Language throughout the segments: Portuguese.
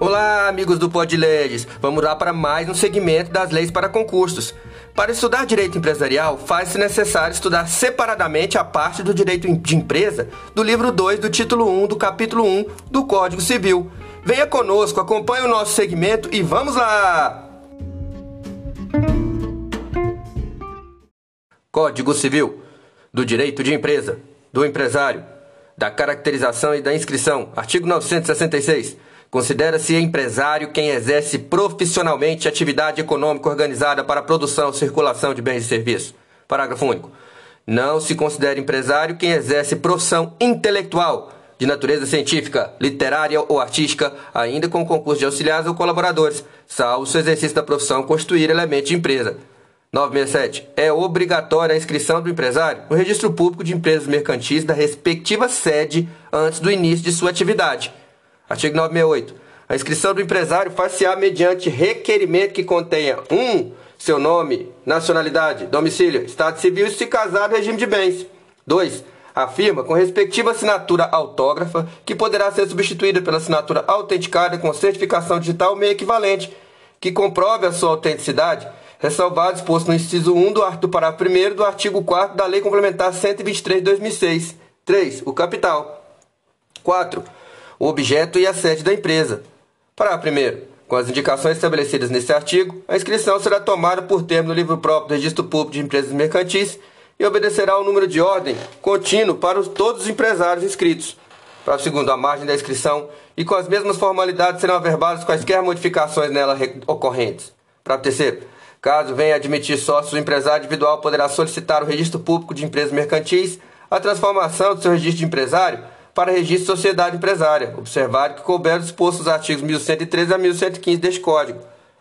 Olá, amigos do Pod Leis. Vamos lá para mais um segmento das leis para concursos. Para estudar direito empresarial, faz-se necessário estudar separadamente a parte do direito de empresa do livro 2 do título 1 do capítulo 1 do Código Civil. Venha conosco, acompanhe o nosso segmento e vamos lá! Código Civil do Direito de Empresa, do Empresário, da Caracterização e da Inscrição, artigo 966. Considera-se empresário quem exerce profissionalmente atividade econômica organizada para a produção e circulação de bens e serviços. Parágrafo único. Não se considera empresário quem exerce profissão intelectual de natureza científica, literária ou artística, ainda com concurso de auxiliares ou colaboradores, salvo se o exercício da profissão constituir elemento de empresa. 967. É obrigatória a inscrição do empresário no registro público de empresas mercantis da respectiva sede antes do início de sua atividade. Artigo 968. A inscrição do empresário far-se-á mediante requerimento que contenha 1. Um, seu nome, nacionalidade, domicílio, estado civil e se casado, regime de bens. 2. A firma com respectiva assinatura autógrafa, que poderá ser substituída pela assinatura autenticada com certificação digital meio equivalente, que comprove a sua autenticidade, ressalvado exposto no inciso 1 do, do parágrafo 1 do artigo 4 da Lei Complementar 123 de 2006. 3. O capital. 4 o objeto e a sede da empresa. Parágrafo primeiro. Com as indicações estabelecidas neste artigo, a inscrição será tomada por termo no livro próprio do Registro Público de Empresas Mercantis e obedecerá ao número de ordem contínuo para os, todos os empresários inscritos. Parágrafo segundo. A margem da inscrição e com as mesmas formalidades serão averbadas quaisquer modificações nela ocorrentes. Parágrafo terceiro. Caso venha admitir sócios, o empresário individual poderá solicitar o Registro Público de Empresas Mercantis a transformação do seu registro de empresário para registro de sociedade empresária. Observar que couber disposto os artigos 1113 a 1115 deste Código.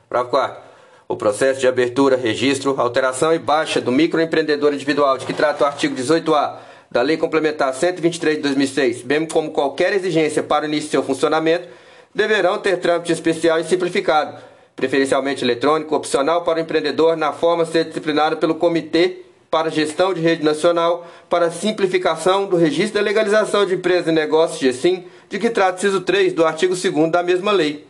Parágrafo 4. O processo de abertura, registro, alteração e baixa do microempreendedor individual de que trata o artigo 18A da Lei Complementar 123 de 2006, bem como qualquer exigência para o início de seu funcionamento, deverão ter trâmite especial e simplificado, preferencialmente eletrônico, opcional para o empreendedor, na forma a ser disciplinado pelo Comitê para gestão de rede nacional, para simplificação do registro da legalização de empresas e negócios GSIM, de que trata o inciso 3 do artigo 2 da mesma lei.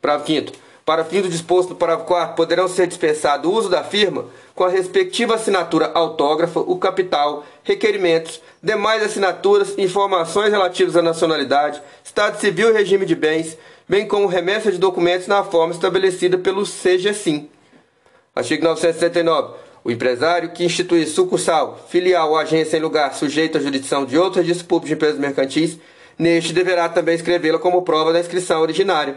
Parágrafo 5 para fim do disposto no parágrafo 4, poderão ser dispensados o uso da firma com a respectiva assinatura autógrafa, o capital, requerimentos, demais assinaturas, informações relativas à nacionalidade, estado civil e regime de bens, bem como remessa de documentos na forma estabelecida pelo CGSIM. Artigo 969. O empresário que institui sucursal, filial ou agência em lugar sujeito à jurisdição de outro registro público de empresas mercantis, neste deverá também escrevê-la como prova da inscrição originária.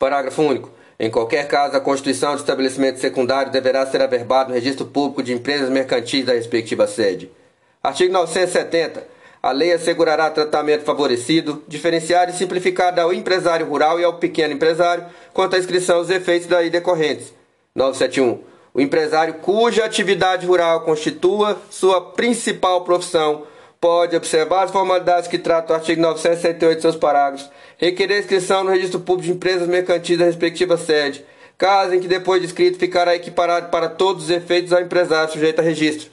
Parágrafo único. Em qualquer caso, a constituição de estabelecimento secundário deverá ser averbado no registro público de empresas mercantis da respectiva sede. Artigo 970. A lei assegurará tratamento favorecido, diferenciado e simplificado ao empresário rural e ao pequeno empresário quanto à inscrição dos efeitos daí decorrentes. 971 o empresário cuja atividade rural constitua sua principal profissão pode observar as formalidades que trata o artigo 968 de seus parágrafos, requerer inscrição no registro público de empresas mercantis da respectiva sede, caso em que depois de inscrito ficará equiparado para todos os efeitos ao empresário sujeito a registro.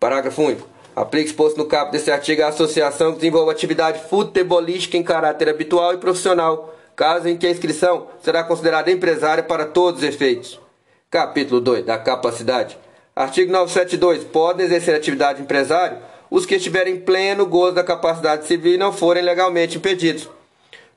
Parágrafo único. Aplique exposto no caput deste artigo a associação que desenvolva atividade futebolística em caráter habitual e profissional, caso em que a inscrição será considerada empresária para todos os efeitos. Capítulo 2 da capacidade. Artigo 972. Podem exercer atividade empresário os que estiverem pleno gozo da capacidade civil e não forem legalmente impedidos.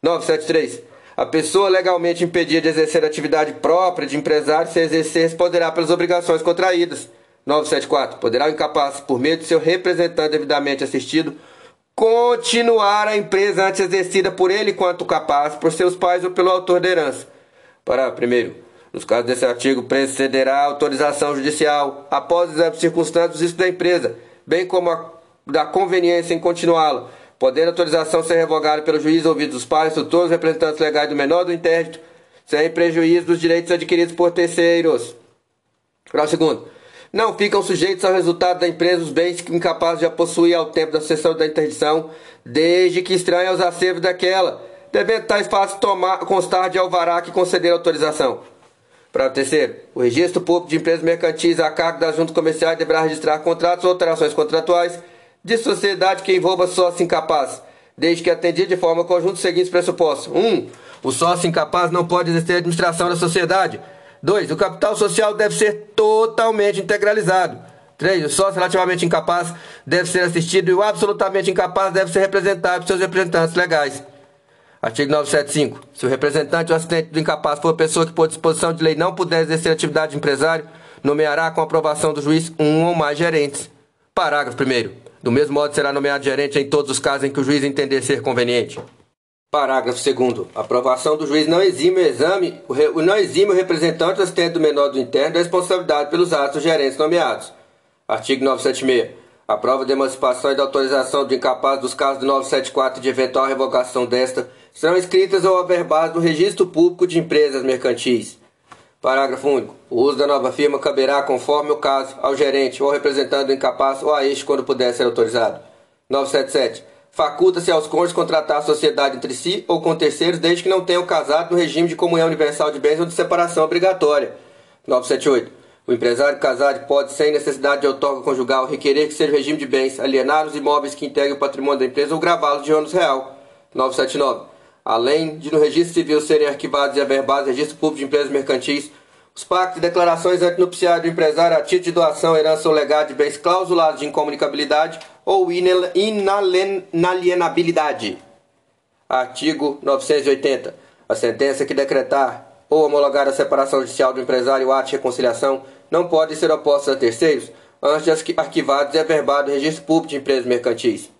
973. A pessoa legalmente impedida de exercer atividade própria de empresário, se exercer, responderá pelas obrigações contraídas. 974. Poderá o incapaz, por meio de seu representante devidamente assistido, continuar a empresa antes exercida por ele quanto capaz, por seus pais ou pelo autor da herança. Para primeiro. Nos casos desse artigo, precederá a autorização judicial, após exame circunstâncias do risco da empresa, bem como a da conveniência em continuá-la, podendo a autorização ser revogada pelo juiz ouvido dos pais, tutores, representantes legais do menor do intérprito, sem prejuízo dos direitos adquiridos por terceiros. Grau segundo. Não ficam sujeitos ao resultado da empresa os bens incapazes de a possuir ao tempo da cessão da interdição, desde que estranha aos acervos daquela, devendo tais fatos tomar, constar de alvará que conceder autorização. Para terceiro, o registro público de empresas mercantis a cargo das juntas comerciais deverá registrar contratos ou alterações contratuais de sociedade que envolva sócio incapaz, desde que atendido de forma conjunta os seguintes pressupostos. 1. Um, o sócio incapaz não pode exercer a administração da sociedade. 2. O capital social deve ser totalmente integralizado. 3. O sócio relativamente incapaz deve ser assistido e o absolutamente incapaz deve ser representado por seus representantes legais. Artigo 975. Se o representante ou assistente do incapaz for pessoa que, por disposição de lei, não puder exercer atividade de empresário, nomeará com aprovação do juiz um ou mais gerentes. Parágrafo 1. Do mesmo modo, será nomeado gerente em todos os casos em que o juiz entender ser conveniente. Parágrafo 2. A aprovação do juiz não exime o exame, o não exime o representante ou assistente do menor do interno da responsabilidade pelos atos dos gerentes nomeados. Artigo 976. A prova de emancipação e de autorização de incapaz dos casos do 974 e de eventual revogação desta serão escritas ou averbadas no Registro Público de Empresas Mercantis. Parágrafo único. O uso da nova firma caberá, conforme o caso, ao gerente ou representante do incapaz ou a este quando puder ser autorizado. 977. Faculta-se aos cônjuges contratar a sociedade entre si ou com terceiros, desde que não tenham casado no regime de comunhão universal de bens ou de separação obrigatória. 978. O empresário casado pode, sem necessidade de outorga conjugal, requerer que seja regime de bens, alienar os imóveis que integrem o patrimônio da empresa ou gravá-los de ônus real. 979 além de no registro civil serem arquivados e averbados registro público de empresas mercantis, os pactos e declarações antinupciais do empresário a título de doação, herança ou legado de bens clausulados de incomunicabilidade ou inalienabilidade. Artigo 980. A sentença que decretar ou homologar a separação judicial do empresário ou ato de reconciliação não pode ser oposta a terceiros antes de arquivados e averbados no registro público de empresas mercantis.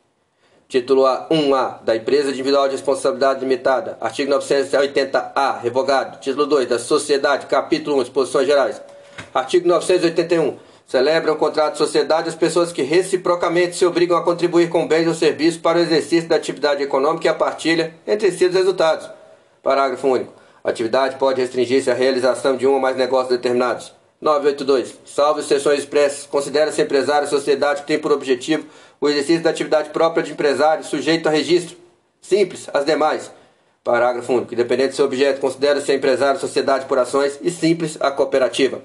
Título A, 1A, da Empresa Individual de Responsabilidade Limitada. Artigo 980-A, revogado. Título 2, da Sociedade, capítulo 1, Exposições Gerais. Artigo 981. Celebram um contrato de sociedade as pessoas que reciprocamente se obrigam a contribuir com bens ou serviços para o exercício da atividade econômica e a partilha entre si dos resultados. Parágrafo único. A atividade pode restringir-se à realização de um ou mais negócios determinados. 982. Salvo exceções expressas, considera-se empresário sociedade que tem por objetivo o exercício da atividade própria de empresário sujeito a registro. Simples, as demais. Parágrafo único. Independente do seu objeto, considera-se empresário sociedade por ações e simples a cooperativa.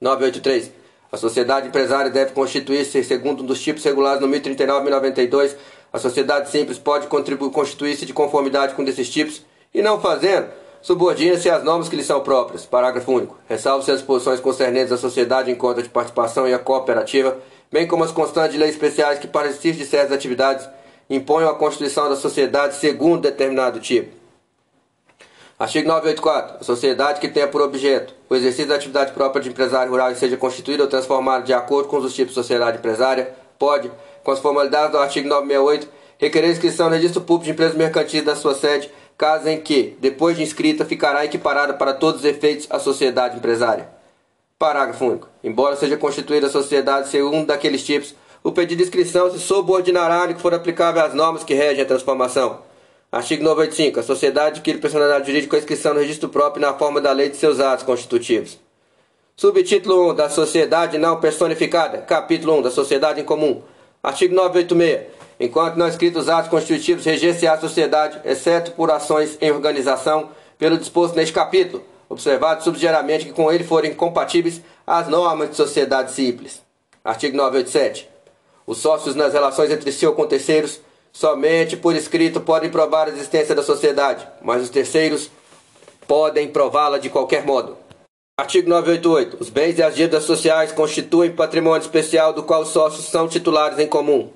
983. A sociedade empresária deve constituir-se segundo um dos tipos regulados no 1039 1092. A sociedade simples pode constituir-se de conformidade com desses tipos e não fazendo, subordina-se às normas que lhe são próprias. Parágrafo único. Ressalve-se as posições concernentes à sociedade em conta de participação e à cooperativa bem como as constantes leis especiais que, para exercício de certas atividades, imponham a constituição da sociedade segundo determinado tipo. Artigo 984. A sociedade que tenha por objeto o exercício da atividade própria de empresário rural e seja constituída ou transformada de acordo com os tipos de sociedade empresária, pode, com as formalidades do artigo 968, requerer inscrição no registro público de empresas mercantis da sua sede, caso em que, depois de inscrita, ficará equiparada para todos os efeitos à sociedade empresária. Parágrafo único. Embora seja constituída a sociedade segundo daqueles tipos, o pedido de inscrição se subordinará ao que for aplicável às normas que regem a transformação. Artigo 95. A sociedade adquire personalidade jurídica com inscrição no registro próprio na forma da lei de seus atos constitutivos. Subtítulo 1 da Sociedade Não Personificada. Capítulo 1 da Sociedade em Comum. Artigo 986. Enquanto não escritos atos constitutivos reger-se a sociedade, exceto por ações em organização, pelo disposto neste capítulo observado subsidiariamente que com ele forem compatíveis as normas de sociedade simples. Artigo 987. Os sócios nas relações entre si ou com terceiros somente por escrito podem provar a existência da sociedade, mas os terceiros podem prová-la de qualquer modo. Artigo 988. Os bens e as dívidas sociais constituem patrimônio especial do qual os sócios são titulares em comum.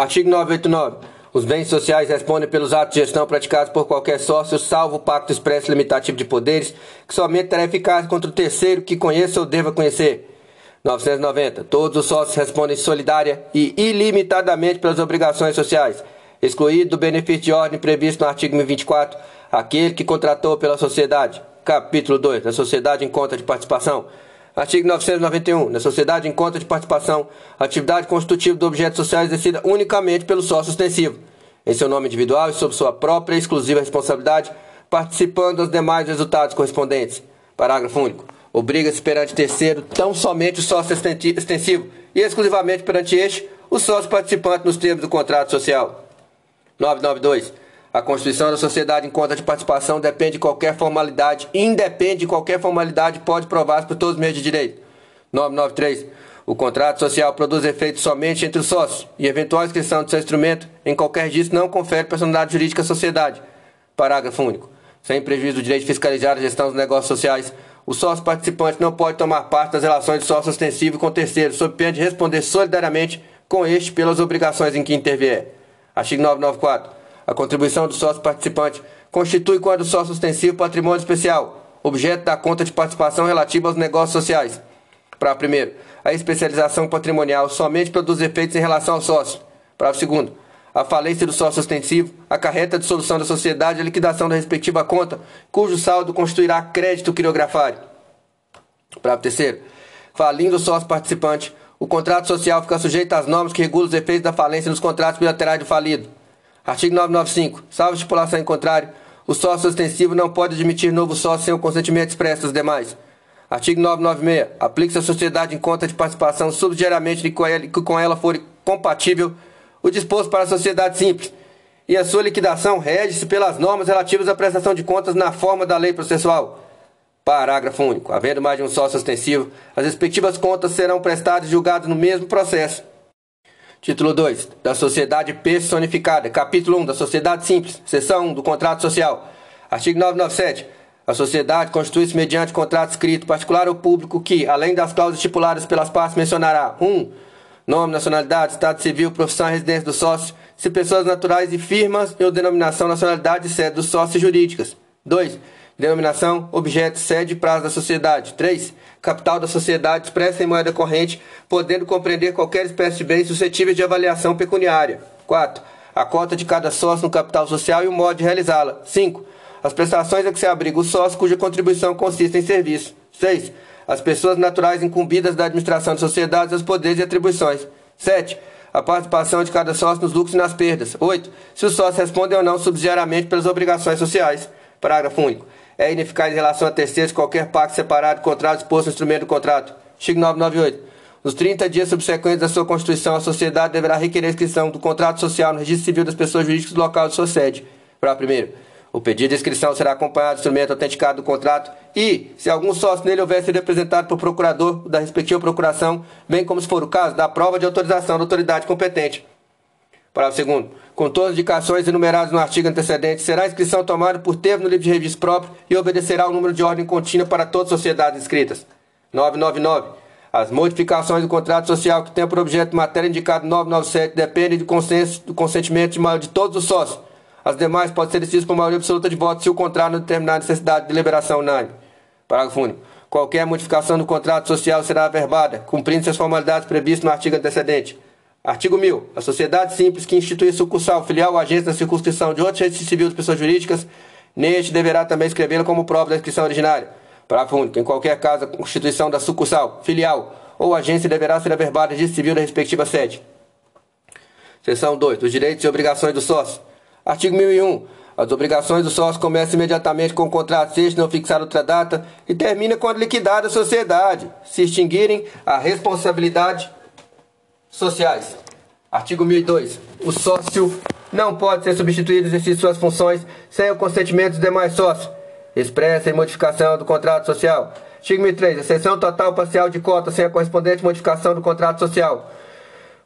Artigo 989. Os bens sociais respondem pelos atos de gestão praticados por qualquer sócio, salvo o pacto expresso limitativo de poderes, que somente terá eficácia contra o terceiro que conheça ou deva conhecer. 990. Todos os sócios respondem solidária e ilimitadamente pelas obrigações sociais, excluído do benefício de ordem previsto no artigo 1024, aquele que contratou pela sociedade. Capítulo 2. Da sociedade em conta de participação. Artigo 991. Na sociedade em conta de participação, a atividade constitutiva do objeto social é exercida unicamente pelo sócio ostensivo, em seu nome individual e sob sua própria exclusiva responsabilidade, participando dos demais resultados correspondentes. Parágrafo único. Obriga-se perante terceiro tão somente o sócio extensivo e exclusivamente perante este o sócio participante nos termos do contrato social. 992. A constituição da sociedade em conta de participação depende de qualquer formalidade, independe de qualquer formalidade, pode provar por todos os meios de direito. 993. O contrato social produz efeito somente entre os sócios e eventual inscrição de seu instrumento em qualquer disso não confere personalidade jurídica à sociedade. Parágrafo único. Sem prejuízo do direito de fiscalizar a gestão dos negócios sociais, o sócio participante não pode tomar parte das relações de sócio ostensivo com terceiros, sob pena de responder solidariamente com este pelas obrigações em que intervier. Artigo 994. A contribuição do sócio participante constitui, quando sócio ostensivo, patrimônio especial, objeto da conta de participação relativa aos negócios sociais. Para primeiro, a especialização patrimonial somente produz efeitos em relação ao sócio. Para segundo, a falência do sócio ostensivo acarreta a dissolução da sociedade e a liquidação da respectiva conta, cujo saldo constituirá crédito quirografário. Para terceiro, falindo o sócio participante, o contrato social fica sujeito às normas que regulam os efeitos da falência nos contratos bilaterais do falido. Artigo 995. Salvo estipulação em contrário, o sócio ostensivo não pode admitir novo sócio sem o consentimento expresso dos demais. Artigo 996. Aplique-se à sociedade em conta de participação subsidiariamente de que com ela for compatível o disposto para a sociedade simples. E a sua liquidação rege-se pelas normas relativas à prestação de contas na forma da lei processual. Parágrafo único. Havendo mais de um sócio ostensivo, as respectivas contas serão prestadas e julgadas no mesmo processo. Título 2. Da Sociedade Personificada. Capítulo 1. Da Sociedade Simples. Seção 1 do Contrato Social. Artigo 997. A sociedade constitui-se mediante contrato escrito particular ou público que, além das cláusulas estipuladas pelas partes, mencionará 1. Um, nome, nacionalidade, estado civil, profissão e residência do sócio, se pessoas naturais e firmas ou denominação, nacionalidade e sede dos sócios jurídicas. 2 Denominação, objeto, sede e prazo da sociedade. 3. Capital da sociedade expressa em moeda corrente, podendo compreender qualquer espécie de bens suscetíveis de avaliação pecuniária. 4. A cota de cada sócio no capital social e o modo de realizá-la. 5. As prestações a que se abriga o sócio cuja contribuição consiste em serviço. 6. As pessoas naturais incumbidas da administração de sociedades, os poderes e atribuições. 7. A participação de cada sócio nos lucros e nas perdas. 8. Se o sócio responde ou não subsidiariamente pelas obrigações sociais. Parágrafo único é ineficaz em relação a terceiros qualquer pacto separado, contrato exposto no instrumento do contrato. Artigo 998. Nos 30 dias subsequentes da sua constituição, a sociedade deverá requerer a inscrição do contrato social no registro civil das pessoas jurídicas do local de sua sede. Para primeiro, o pedido de inscrição será acompanhado do instrumento autenticado do contrato e, se algum sócio nele houver sido representado por procurador da respectiva procuração, bem como se for o caso, da prova de autorização da autoridade competente. Parágrafo segundo. Com todas as indicações enumeradas no artigo antecedente, será a inscrição tomada por termo no livro de registro próprio e obedecerá ao número de ordem contínua para todas as sociedades inscritas. 999. As modificações do contrato social que tem por objeto matéria indicada 997 dependem do, consenso, do consentimento de, de todos os sócios. As demais podem ser decididas por maioria absoluta de votos se o contrato não determinar a necessidade de deliberação unânime. Parágrafo único. Qualquer modificação do contrato social será averbada, cumprindo-se as formalidades previstas no artigo antecedente. Artigo 1000. A sociedade simples que institui sucursal, filial ou agência da circunscrição de outro registro civil de pessoas jurídicas, neste deverá também escrevê-lo como prova da inscrição originária. Parágrafo único. Em qualquer caso, a constituição da sucursal, filial ou agência deverá ser averbada registro civil da respectiva sede. Seção 2. Dos direitos e obrigações do sócio. Artigo 1001. As obrigações do sócio começam imediatamente com o contrato, se este não fixar outra data, e termina quando liquidada a sociedade, se extinguirem a responsabilidade sociais. Artigo 1002. O sócio não pode ser substituído exercício suas funções sem o consentimento dos demais sócios. Expressa em modificação do contrato social. Artigo 1003. A cessão total parcial de cota sem a correspondente modificação do contrato social.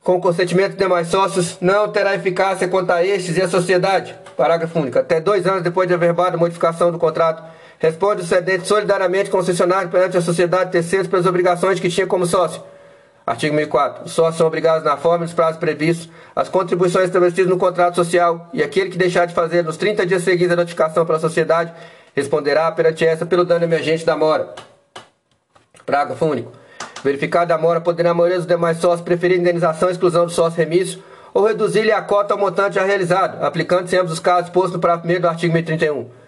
Com o consentimento dos demais sócios, não terá eficácia quanto a estes e a sociedade. Parágrafo único. Até dois anos depois de averbada a modificação do contrato, responde o cedente solidariamente concessionário perante a sociedade terceiros pelas obrigações que tinha como sócio Artigo 1004. Os sócios são obrigados na forma e nos prazos previstos as contribuições estabelecidas no contrato social e aquele que deixar de fazer nos 30 dias seguintes a notificação pela sociedade responderá perante essa pelo dano emergente da mora. Parágrafo único. Verificado a mora, poderá a maioria dos demais sócios preferir indenização e exclusão do sócio remisso ou reduzir-lhe a cota ao montante já realizado, aplicando-se em ambos os casos postos no parágrafo 1 do artigo 1031.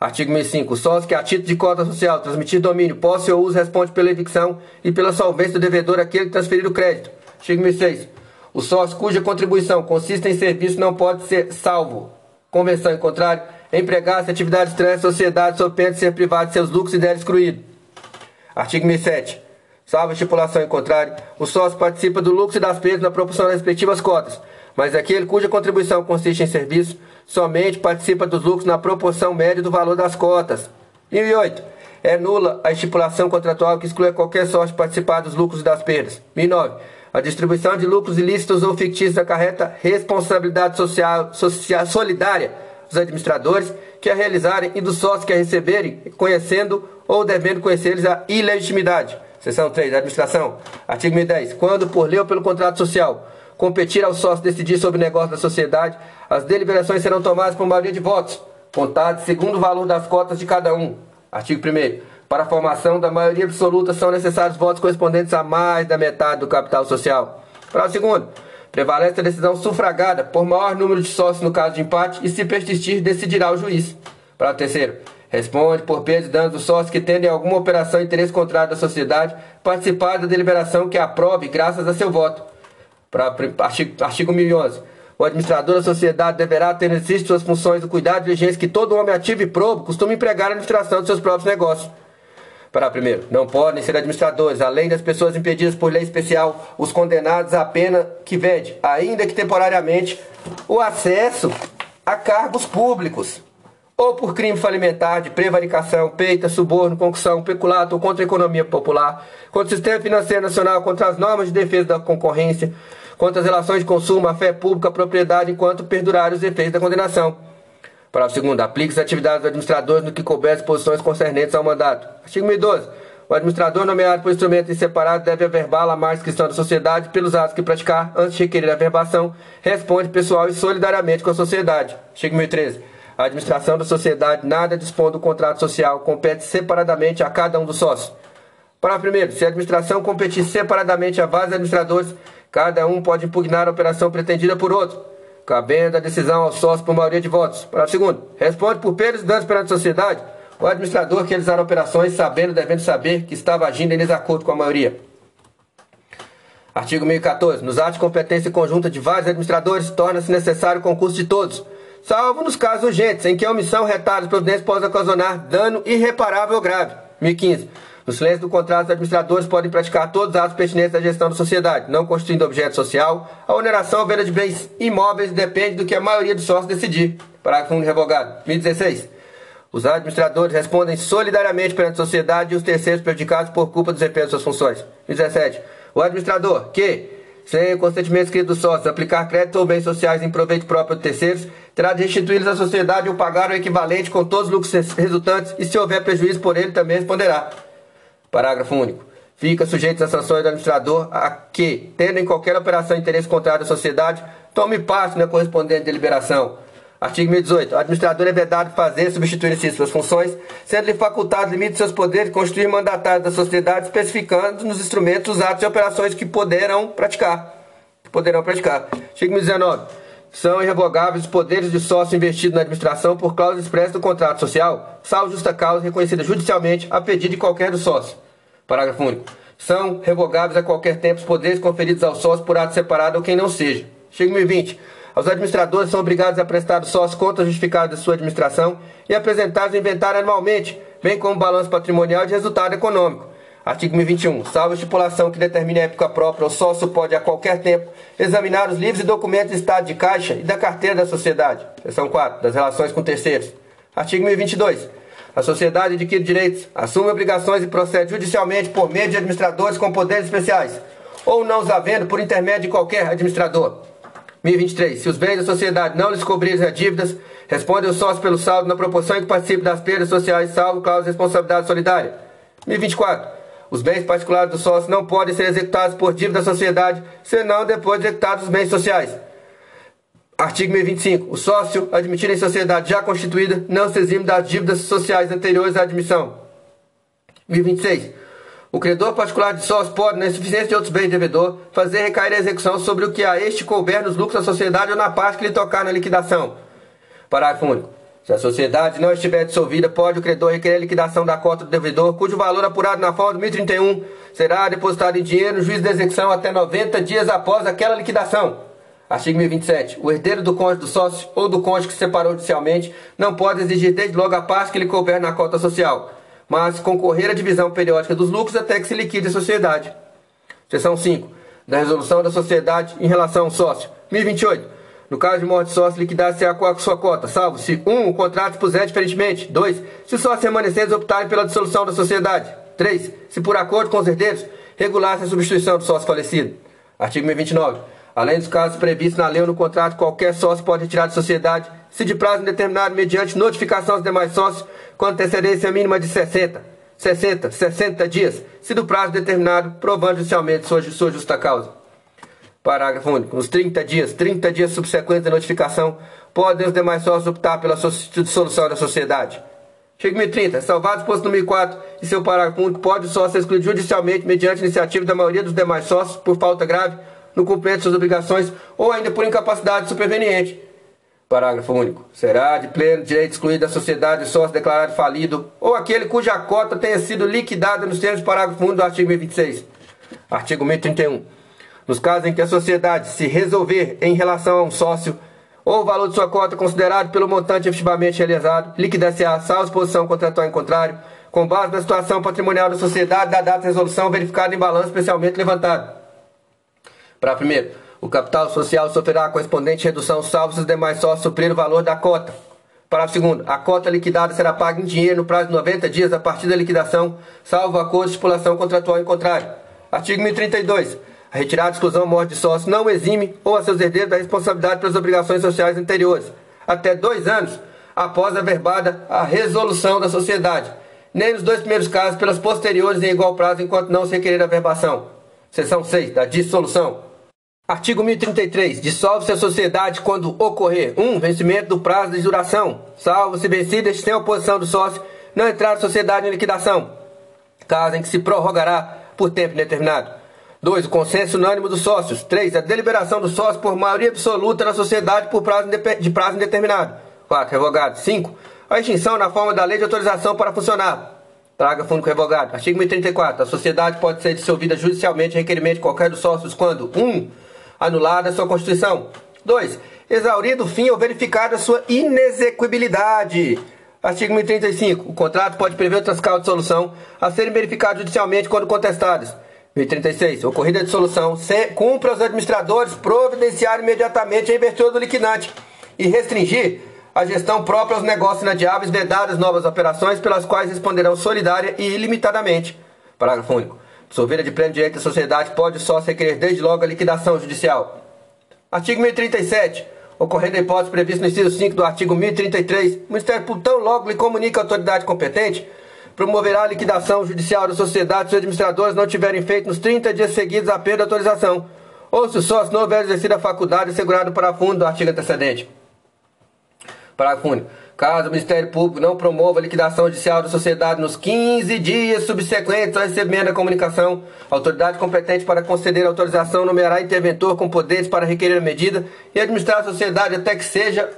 Artigo 1005. O sócio que a título de cota social transmitir domínio, posse ou uso responde pela evicção e pela solvência do devedor aquele que transferir o crédito. Artigo 1006. O sócio cuja contribuição consiste em serviço não pode ser salvo. Convenção em contrário, empregar-se atividade estranha à sociedade sob pena de ser privado de seus lucros e der excluído. Artigo 1007. Salvo estipulação em contrário, o sócio participa do lucro e das perdas na proporção das respectivas cotas, mas aquele cuja contribuição consiste em serviço somente participa dos lucros na proporção média do valor das cotas. E 8. É nula a estipulação contratual que exclui qualquer sorte participar dos lucros e das perdas. 1009. A distribuição de lucros ilícitos ou fictícios acarreta responsabilidade social, social solidária dos administradores que a realizarem e dos sócios que a receberem, conhecendo ou devendo conhecer-lhes a ilegitimidade. Seção 3, administração. Artigo 1010. Quando, por lei ou pelo contrato social, competir ao sócio decidir sobre o negócio da sociedade, as deliberações serão tomadas por maioria de votos, contados segundo o valor das cotas de cada um. Artigo 1 Para a formação da maioria absoluta são necessários votos correspondentes a mais da metade do capital social. Parágrafo 2 Prevalece a decisão sufragada por maior número de sócios no caso de empate e se persistir decidirá o juiz. Parágrafo terceiro. Responde por perda e danos dos sócios que tendem alguma operação interesse contrário da sociedade participar da deliberação que aprove graças a seu voto. Para artigo, artigo 1011. O administrador da sociedade deverá ter exercício suas funções do cuidado e diligência que todo homem ativo e probo costuma empregar na administração de seus próprios negócios. Para primeiro, não podem ser administradores, além das pessoas impedidas por lei especial, os condenados à pena que vede, ainda que temporariamente, o acesso a cargos públicos, ou por crime falimentar de prevaricação, peita, suborno, concussão, peculato ou contra a economia popular, contra o sistema financeiro nacional, contra as normas de defesa da concorrência, contra as relações de consumo, a fé pública, a propriedade, enquanto perdurarem os efeitos da condenação. Parágrafo 2 aplique as atividades dos administradores no que couber as posições concernentes ao mandato. Artigo 1012. O administrador nomeado por instrumento separado deve averbar a má inscrição da sociedade pelos atos que praticar antes de requerer a averbação, responde pessoal e solidariamente com a sociedade. Artigo 1013. A administração da sociedade nada dispõe do contrato social, compete separadamente a cada um dos sócios. Parágrafo 1 Se a administração competir separadamente a vários administradores, Cada um pode impugnar a operação pretendida por outro, cabendo a decisão ao sócio por maioria de votos. Para segundo, responde por perdas e danos perante a sociedade o administrador que realizar operações sabendo devendo saber que estava agindo em desacordo com a maioria. Artigo 1014. Nos atos de competência conjunta de vários administradores, torna-se necessário o concurso de todos, salvo nos casos urgentes, em que a omissão, retardo e providência possa ocasionar dano irreparável ou grave. 1015. No silêncio do contrato, os administradores podem praticar todos os atos pertinentes à gestão da sociedade, não constituindo objeto social. A oneração ou venda de bens imóveis depende do que a maioria dos sócios decidir. Parágrafo 1 revogado. 2016. Os administradores respondem solidariamente perante a sociedade e os terceiros prejudicados por culpa do desempenho de suas funções. 2017. O administrador que, sem o consentimento escrito dos sócios, aplicar crédito ou bens sociais em proveito próprio de terceiros, terá de restituí-los à sociedade ou pagar o equivalente com todos os lucros resultantes e, se houver prejuízo por ele, também responderá. Parágrafo único. Fica sujeito às sanções do administrador a que, tendo em qualquer operação interesse contrário à sociedade, tome parte na correspondente deliberação. Artigo 1018. O administrador é vedado fazer substituir-se suas funções, sendo-lhe facultado limite de seus poderes constituir mandatário da sociedade, especificando nos instrumentos os atos e operações que poderão praticar. Poderão praticar. Artigo 1019. São irrevogáveis os poderes de sócio investido na administração por cláusula expressa do contrato social, salvo justa causa reconhecida judicialmente a pedido de qualquer dos sócios. Parágrafo único. São revogáveis a qualquer tempo os poderes conferidos ao sócio por ato separado ou quem não seja. Artigo 1020. Os administradores são obrigados a prestar ao sócio contas justificadas de sua administração e apresentar o inventário anualmente, bem como balanço patrimonial de resultado econômico. Artigo 1021. Salvo estipulação que determine a época própria, o sócio pode a qualquer tempo examinar os livros e documentos de estado de caixa e da carteira da sociedade. Seção 4. Das relações com terceiros. Artigo 1022. A sociedade adquire direitos, assume obrigações e procede judicialmente por meio de administradores com poderes especiais, ou não os havendo por intermédio de qualquer administrador. 1023. Se os bens da sociedade não lhes cobrirem as dívidas, responde o sócio pelo saldo na proporção em que participe das perdas sociais, salvo cláusula de responsabilidade solidária. 1024. Os bens particulares do sócio não podem ser executados por dívida da sociedade, senão depois de executados os bens sociais. Artigo 1025. O sócio, admitido em sociedade já constituída, não se exime das dívidas sociais anteriores à admissão. 1026. O credor particular de sócio pode, na insuficiência de outros bens devedor, fazer recair a execução sobre o que a este couber nos lucros da sociedade ou na parte que lhe tocar na liquidação. Parágrafo único. Se a sociedade não estiver dissolvida, pode o credor requerer a liquidação da cota do devedor, cujo valor apurado na forma do 1031 será depositado em dinheiro no juízo de execução até 90 dias após aquela liquidação. Artigo 1027. O herdeiro do cônjuge do sócio ou do cônjuge que se separou judicialmente não pode exigir desde logo a parte que lhe couber na cota social, mas concorrer à divisão periódica dos lucros até que se liquide a sociedade. Seção 5. Da resolução da sociedade em relação ao sócio. 1028. No caso de morte sócio, liquidar-se a sua cota, salvo se 1. Um, o contrato puser diferentemente. 2. Se os sócios remanescentes optarem pela dissolução da sociedade. 3. Se por acordo com os herdeiros, regular-se a substituição do sócio falecido. Artigo 1029. Além dos casos previstos na lei ou no contrato, qualquer sócio pode retirar de sociedade, se de prazo indeterminado, mediante notificação aos demais sócios, com antecedência mínima de 60, 60, 60 dias, se do prazo determinado, provando judicialmente sua, sua justa causa. Parágrafo único. Nos 30 dias, 30 dias subsequentes à notificação, podem os demais sócios optar pela dissolução da sociedade. Artigo 1030. Salvado o disposto número 4 e seu parágrafo único, pode o sócio ser excluído judicialmente mediante iniciativa da maioria dos demais sócios por falta grave no cumprimento de suas obrigações ou ainda por incapacidade superveniente. Parágrafo único. Será de pleno direito excluído da sociedade sócio declarado falido ou aquele cuja cota tenha sido liquidada nos termos do parágrafo único do artigo 1026. Artigo 1031. Nos casos em que a sociedade se resolver em relação a um sócio ou o valor de sua cota considerado pelo montante efetivamente realizado, liquidar-se-á, salvo exposição contratual em contrário, com base na situação patrimonial da sociedade da data de resolução verificada em balanço especialmente levantado. Para primeiro, o capital social sofrerá a correspondente redução, salvo se os demais sócios suprir o valor da cota. Parágrafo segundo, a cota liquidada será paga em dinheiro no prazo de 90 dias a partir da liquidação, salvo acordo de estipulação contratual em contrário. Artigo 1032. A retirada de exclusão morte de sócio não exime ou a seus herdeiros da responsabilidade pelas obrigações sociais anteriores, até dois anos após a verbada a resolução da sociedade, nem nos dois primeiros casos pelas posteriores em igual prazo enquanto não se requerer a verbação. Seção 6 da dissolução. Artigo 1033. Dissolve-se a sociedade quando ocorrer 1. Um, vencimento do prazo de duração, salvo se vencidas sem oposição do sócio, não entrar a sociedade em liquidação, caso em que se prorrogará por tempo indeterminado. 2. O consenso unânime dos sócios. 3. A deliberação dos sócios por maioria absoluta na sociedade por prazo de prazo indeterminado. 4. Revogado. 5. A extinção na forma da lei de autorização para funcionar. Traga fundo revogado. Artigo 1034. A sociedade pode ser dissolvida judicialmente em requerimento de qualquer dos sócios quando 1. Um, anulada sua constituição. 2. Exaurido o fim ou verificada sua inexequibilidade. Artigo 1035. O contrato pode prever outras causas de solução a serem verificadas judicialmente quando contestadas. 1036. Ocorrida a dissolução, cumpre aos administradores providenciar imediatamente a abertura do liquidante e restringir a gestão própria aos negócios inadiáveis, vedadas novas operações pelas quais responderão solidária e ilimitadamente. Parágrafo único. Dissolvida de pleno direito da sociedade pode só requerer desde logo a liquidação judicial. Artigo 1037. Ocorrendo a hipótese prevista no inciso 5 do artigo 1033, o Ministério Público tão logo lhe comunica a autoridade competente promoverá a liquidação judicial da sociedade se os administradores não tiverem feito nos 30 dias seguidos a perda de autorização, ou se o sócio não houver exercido a faculdade assegurada para fundo do artigo antecedente. Parágrafo único. Caso o Ministério Público não promova a liquidação judicial da sociedade nos 15 dias subsequentes ao recebimento da comunicação, a autoridade competente para conceder a autorização nomeará interventor com poderes para requerer a medida e administrar a sociedade até que seja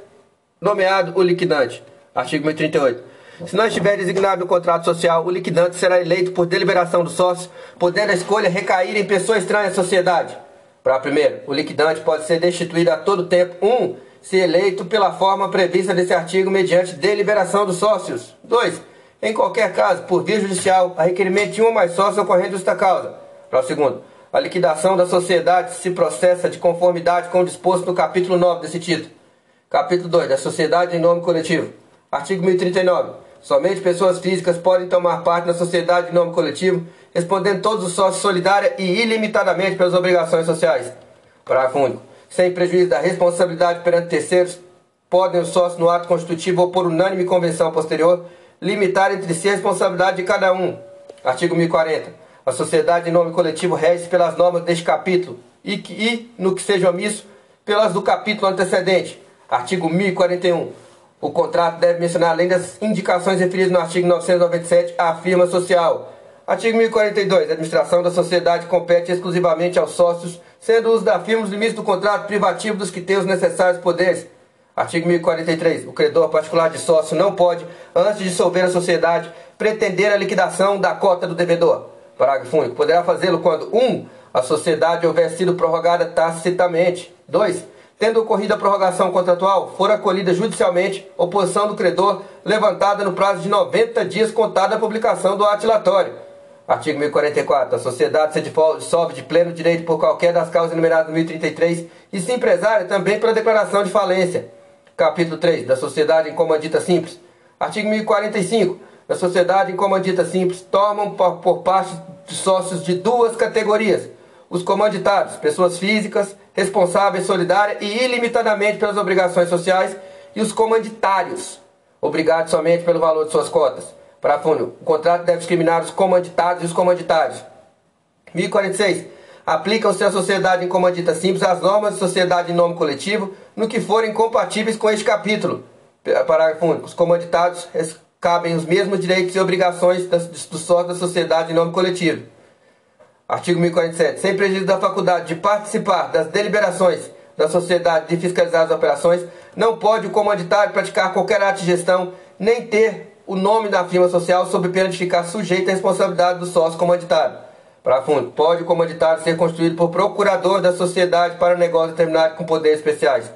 nomeado o liquidante. Artigo 1038. Se não estiver designado no contrato social, o liquidante será eleito por deliberação do sócio, podendo a escolha recair em pessoa estranha à sociedade. Para primeiro, o liquidante pode ser destituído a todo tempo. 1. Um, se eleito pela forma prevista nesse artigo mediante deliberação dos sócios. 2. Em qualquer caso, por via judicial, a requerimento de um ou mais sócios ocorrendo justa causa. Para o segundo, a liquidação da sociedade se processa de conformidade com o disposto no capítulo 9 desse título. Capítulo 2. Da sociedade em nome coletivo. Artigo 1039. Somente pessoas físicas podem tomar parte na sociedade de nome coletivo, respondendo todos os sócios solidária e ilimitadamente pelas obrigações sociais. Parágrafo único. Sem prejuízo da responsabilidade perante terceiros, podem os sócios no ato constitutivo ou por unânime convenção posterior limitar entre si a responsabilidade de cada um. Artigo 1040. A sociedade em nome coletivo rege pelas normas deste capítulo e, e, no que seja omisso, pelas do capítulo antecedente. Artigo 1041. O contrato deve mencionar, além das indicações referidas no artigo 997, a firma social. Artigo 1042. A administração da sociedade compete exclusivamente aos sócios, sendo o uso da firma os limites do contrato privativo dos que têm os necessários poderes. Artigo 1043. O credor particular de sócio não pode, antes de dissolver a sociedade, pretender a liquidação da cota do devedor. Parágrafo único. Poderá fazê-lo quando 1. Um, a sociedade houver sido prorrogada tacitamente. 2 tendo ocorrido a prorrogação contratual, for acolhida judicialmente oposição do credor levantada no prazo de 90 dias contado da publicação do atilatório. Artigo 1044. A sociedade se dissolve de pleno direito por qualquer das causas enumeradas no 1033 e se empresária também pela declaração de falência. Capítulo 3. Da sociedade em comandita simples. Artigo 1045. Da sociedade em comandita simples tomam por, por parte de sócios de duas categorias. Os comanditados, pessoas físicas, responsáveis, solidárias e ilimitadamente pelas obrigações sociais, e os comanditários, obrigados somente pelo valor de suas cotas. Parágrafo O contrato deve discriminar os comanditados e os comanditários. 1046. Aplicam-se à sociedade em comandita simples as normas de sociedade em nome coletivo no que forem compatíveis com este capítulo. Parágrafo único. Os comanditados cabem os mesmos direitos e obrigações do sócio da sociedade em nome coletivo. Artigo 1047. Sem prejuízo da faculdade de participar das deliberações da sociedade de fiscalizar as operações, não pode o comanditário praticar qualquer ato de gestão, nem ter o nome da firma social sob pena de ficar sujeito à responsabilidade do sócio comanditário. Para fundo, pode o comanditário ser constituído por procurador da sociedade para negócio determinado com poderes especiais.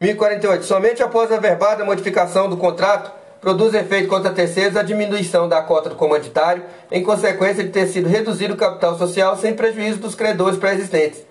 1048. Somente após a verbada modificação do contrato, produz efeito contra terceiros a diminuição da cota do comanditário, em consequência de ter sido reduzido o capital social sem prejuízo dos credores pré-existentes.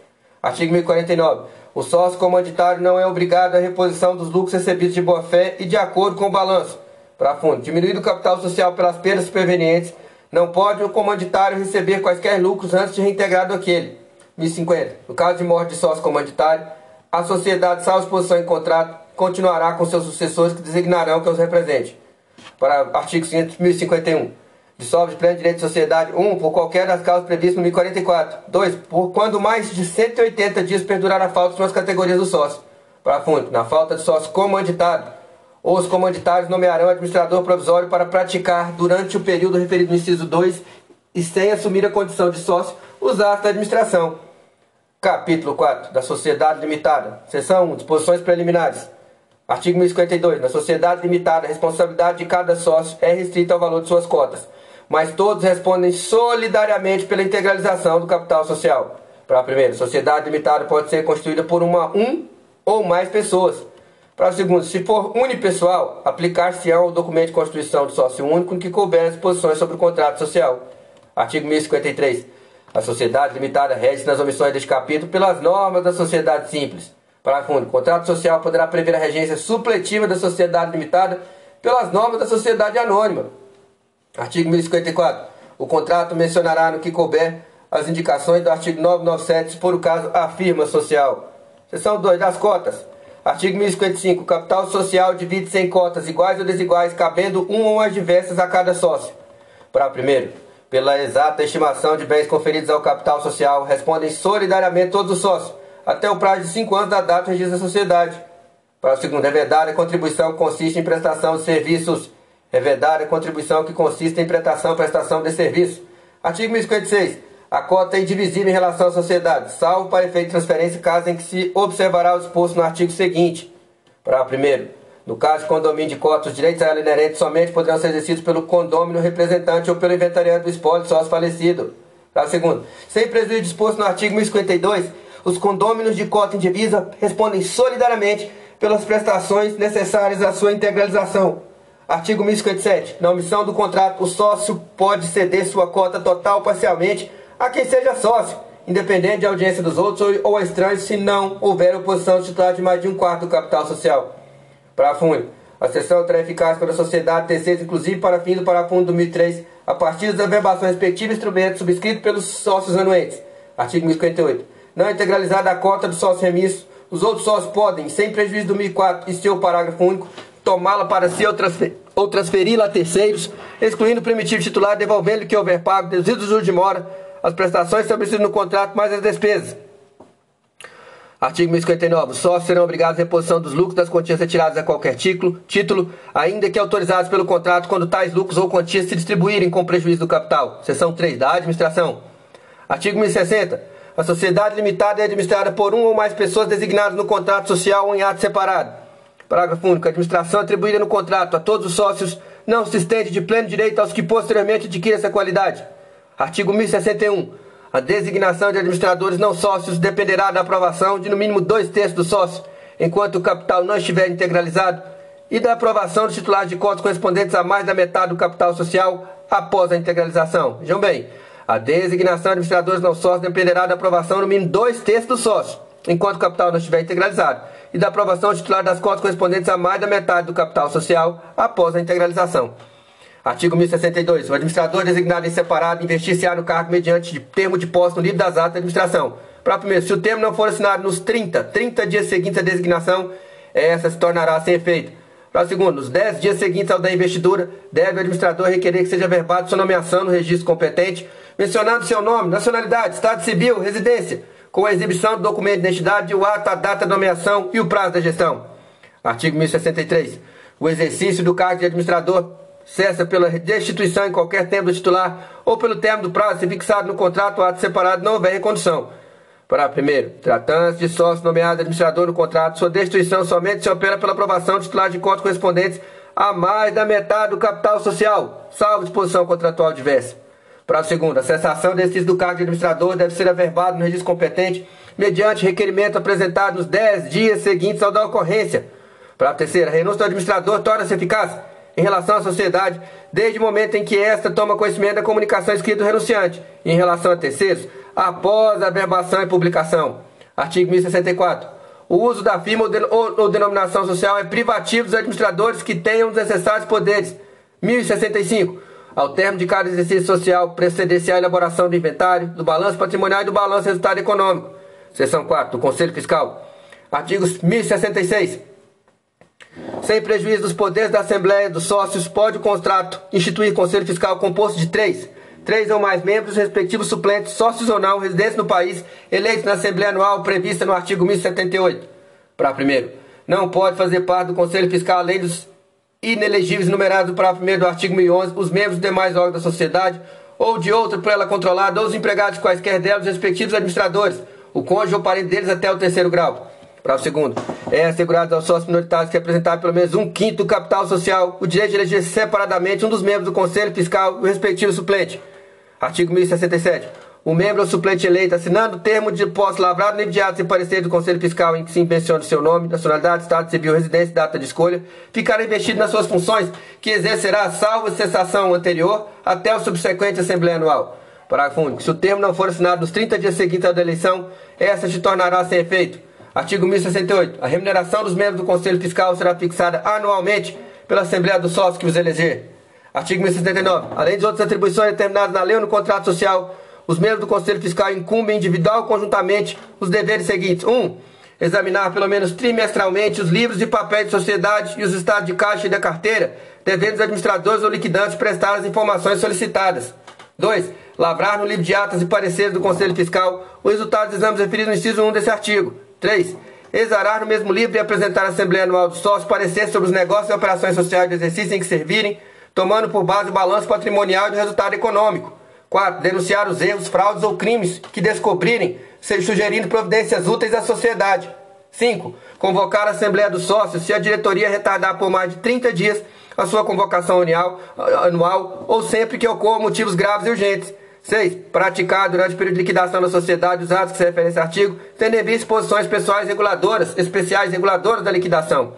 Artigo 1049. O sócio comanditário não é obrigado à reposição dos lucros recebidos de boa-fé e de acordo com o balanço para fundo. Diminuído o capital social pelas perdas supervenientes, não pode o comanditário receber quaisquer lucros antes de reintegrado aquele. 1050. No caso de morte de sócio comanditário, a sociedade, salvo exposição em contrato, continuará com seus sucessores que designarão que os represente. Para artigo 1051. Dissolve de pleno direito de sociedade 1. Um, por qualquer das causas previstas no 1044. 2. Por quando mais de 180 dias perdurar a falta de suas categorias do sócio. Para fundo. Na falta de sócio comanditado ou os comanditários nomearão administrador provisório para praticar, durante o período referido no inciso 2, e sem assumir a condição de sócio, os atos da administração. Capítulo 4 da Sociedade Limitada. Seção 1. Disposições preliminares. Artigo 1052. Na sociedade limitada, a responsabilidade de cada sócio é restrita ao valor de suas cotas, mas todos respondem solidariamente pela integralização do capital social. Para a primeira, sociedade limitada pode ser constituída por uma, um ou mais pessoas para o segundo, se for unipessoal, aplicar-se-á o documento de constituição de sócio único em que couber as disposições sobre o contrato social. Artigo 1053. A sociedade limitada rege nas omissões deste capítulo pelas normas da sociedade simples. Parágrafo único. O contrato social poderá prever a regência supletiva da sociedade limitada pelas normas da sociedade anônima. Artigo 1054. O contrato mencionará no que couber as indicações do artigo 997, se for o caso, a firma social. Seção 2 das cotas. Artigo 1055. O capital social divide-se em cotas iguais ou desiguais, cabendo uma ou mais diversas a cada sócio. Para primeiro, pela exata estimação de bens conferidos ao capital social, respondem solidariamente todos os sócios, até o prazo de cinco anos da data do registro da sociedade. Para o segundo, é verdade a contribuição que consiste em prestação de serviços. É verdade a contribuição que consiste em prestação prestação de serviço. Artigo 1056. A cota é indivisível em relação à sociedade, salvo para efeito de transferência, caso em que se observará o disposto no artigo seguinte. Para primeiro, no caso de condomínio de cota, os direitos a ela inerentes somente poderão ser exercidos pelo condômino representante ou pelo inventariante do espólio sócio falecido. Para segundo, sem prejuízo disposto no artigo 1052, os condôminos de cota indivisa respondem solidariamente pelas prestações necessárias à sua integralização. Artigo 1057. Na omissão do contrato, o sócio pode ceder sua cota total ou parcialmente a quem seja sócio, independente de audiência dos outros ou, a estranhos, se não houver oposição titular de mais de um quarto do capital social. Parágrafo único. A sessão terá eficácia quando a sociedade terceira, inclusive para fins do parágrafo 1 de 2003, a partir das averbações respectivos instrumentos subscritos pelos sócios anuentes. Artigo 1058. Não integralizada a cota do sócio remisso, os outros sócios podem, sem prejuízo do 2004 e seu parágrafo único, tomá-la para si ou, transfer, ou transferi-la a terceiros, excluindo o primitivo titular, devolvendo-lhe que houver pago, deduzido o juros de mora, as prestações estabelecidas no contrato mais as despesas. Artigo 1059. Os sócios serão obrigados à reposição dos lucros das quantias retiradas a qualquer título, título, ainda que autorizados pelo contrato quando tais lucros ou quantias se distribuírem com prejuízo do capital. Seção 3 da administração. Artigo 1060. A sociedade limitada é administrada por um ou mais pessoas designadas no contrato social ou em ato separado. Parágrafo único. A administração atribuída no contrato a todos os sócios não se estende de pleno direito aos que posteriormente adquirem essa qualidade. Artigo 1061. A designação de administradores não sócios dependerá da aprovação de no mínimo dois terços do sócio, enquanto o capital não estiver integralizado, e da aprovação dos titulares de cotas correspondentes a mais da metade do capital social após a integralização. Vejam bem, A designação de administradores não sócios dependerá da aprovação no mínimo dois terços do sócio, enquanto o capital não estiver integralizado, e da aprovação titular das cotas correspondentes a mais da metade do capital social após a integralização. Artigo 1062. O administrador designado em separado investir-se-á no cargo mediante de termo de posse no livro das atas da administração. Para primeiro, se o termo não for assinado nos 30, 30 dias seguintes à designação, essa se tornará sem efeito. Para segundo, nos 10 dias seguintes ao da investidura, deve o administrador requerer que seja verbado sua nomeação no registro competente, mencionando seu nome, nacionalidade, estado civil, residência, com a exibição do documento de identidade, o ato, a data da nomeação e o prazo da gestão. Artigo 1063. O exercício do cargo de administrador cessa pela destituição em qualquer tempo do titular ou pelo termo do prazo fixado no contrato ou ato separado não houver recondução. Para primeiro, tratando-se de sócio nomeado administrador no contrato, sua destituição somente se opera pela aprovação titular de contas correspondentes a mais da metade do capital social, salvo disposição contratual diversa. Para segundo, a cessação de exercício do cargo de administrador deve ser averbado no registro competente mediante requerimento apresentado nos 10 dias seguintes ao da ocorrência. Para a terceira, a renúncia do administrador torna-se eficaz em relação à sociedade desde o momento em que esta toma conhecimento da comunicação escrita do renunciante em relação a terceiros após a verbação e publicação. Artigo 1064. O uso da firma ou, denominação social é privativo dos administradores que tenham os necessários poderes. 1065. Ao termo de cada exercício social, preceder-se a elaboração do inventário, do balanço patrimonial e do balanço resultado econômico. Seção 4 do Conselho Fiscal. Artigos 1066. Sem prejuízo dos poderes da Assembleia dos Sócios, pode o contrato instituir Conselho Fiscal composto de três três ou mais membros, respectivos suplentes, sócios ou não, residentes no país, eleitos na Assembleia Anual prevista no artigo 1078. Para primeiro, não pode fazer parte do Conselho Fiscal, além dos inelegíveis numerados para primeiro do artigo 1011, os membros dos demais órgãos da sociedade ou de outra por ela controlada, ou os empregados quaisquer delas, os respectivos administradores, o cônjuge ou parente deles até o terceiro grau. Para o segundo, é assegurado aos sócios minoritários que representar pelo menos um quinto do capital social o direito de eleger separadamente um dos membros do Conselho Fiscal e o respectivo suplente. Artigo 1067. O membro ou suplente eleito, assinando o termo de posse lavrado no imediato e parecer do Conselho Fiscal em que se mencione seu nome, nacionalidade, estado civil, residência data de escolha, ficará investido nas suas funções, que exercerá salvo cessação anterior até o subsequente Assembleia Anual. Parágrafo único. Se o termo não for assinado nos 30 dias seguintes à da eleição, essa se tornará sem efeito. Artigo 1068. A remuneração dos membros do Conselho Fiscal será fixada anualmente pela Assembleia dos Sócios que os eleger. Artigo 1079. Além de outras atribuições determinadas na lei ou no contrato social, os membros do Conselho Fiscal incumbem individual ou conjuntamente os deveres seguintes: 1. Um, examinar pelo menos trimestralmente os livros de papel de sociedade e os estados de caixa e da carteira, devendo os administradores ou liquidantes prestar as informações solicitadas. 2. Lavrar no livro de atas e pareceres do Conselho Fiscal o resultado dos exames referidos no inciso 1 desse artigo. 3. Exarar no mesmo livro e apresentar à Assembleia Anual dos Sócios parecer sobre os negócios e operações sociais do exercício em que servirem, tomando por base o balanço patrimonial e o resultado econômico. 4. Denunciar os erros, fraudes ou crimes que descobrirem, sugerindo providências úteis à sociedade. 5. Convocar a Assembleia dos Sócios se a diretoria retardar por mais de 30 dias a sua convocação anual, anual ou sempre que ocorram motivos graves e urgentes. 6. Praticar durante o período de liquidação da sociedade os atos que se referem a esse artigo, tendo em vista posições pessoais reguladoras, especiais reguladoras da liquidação.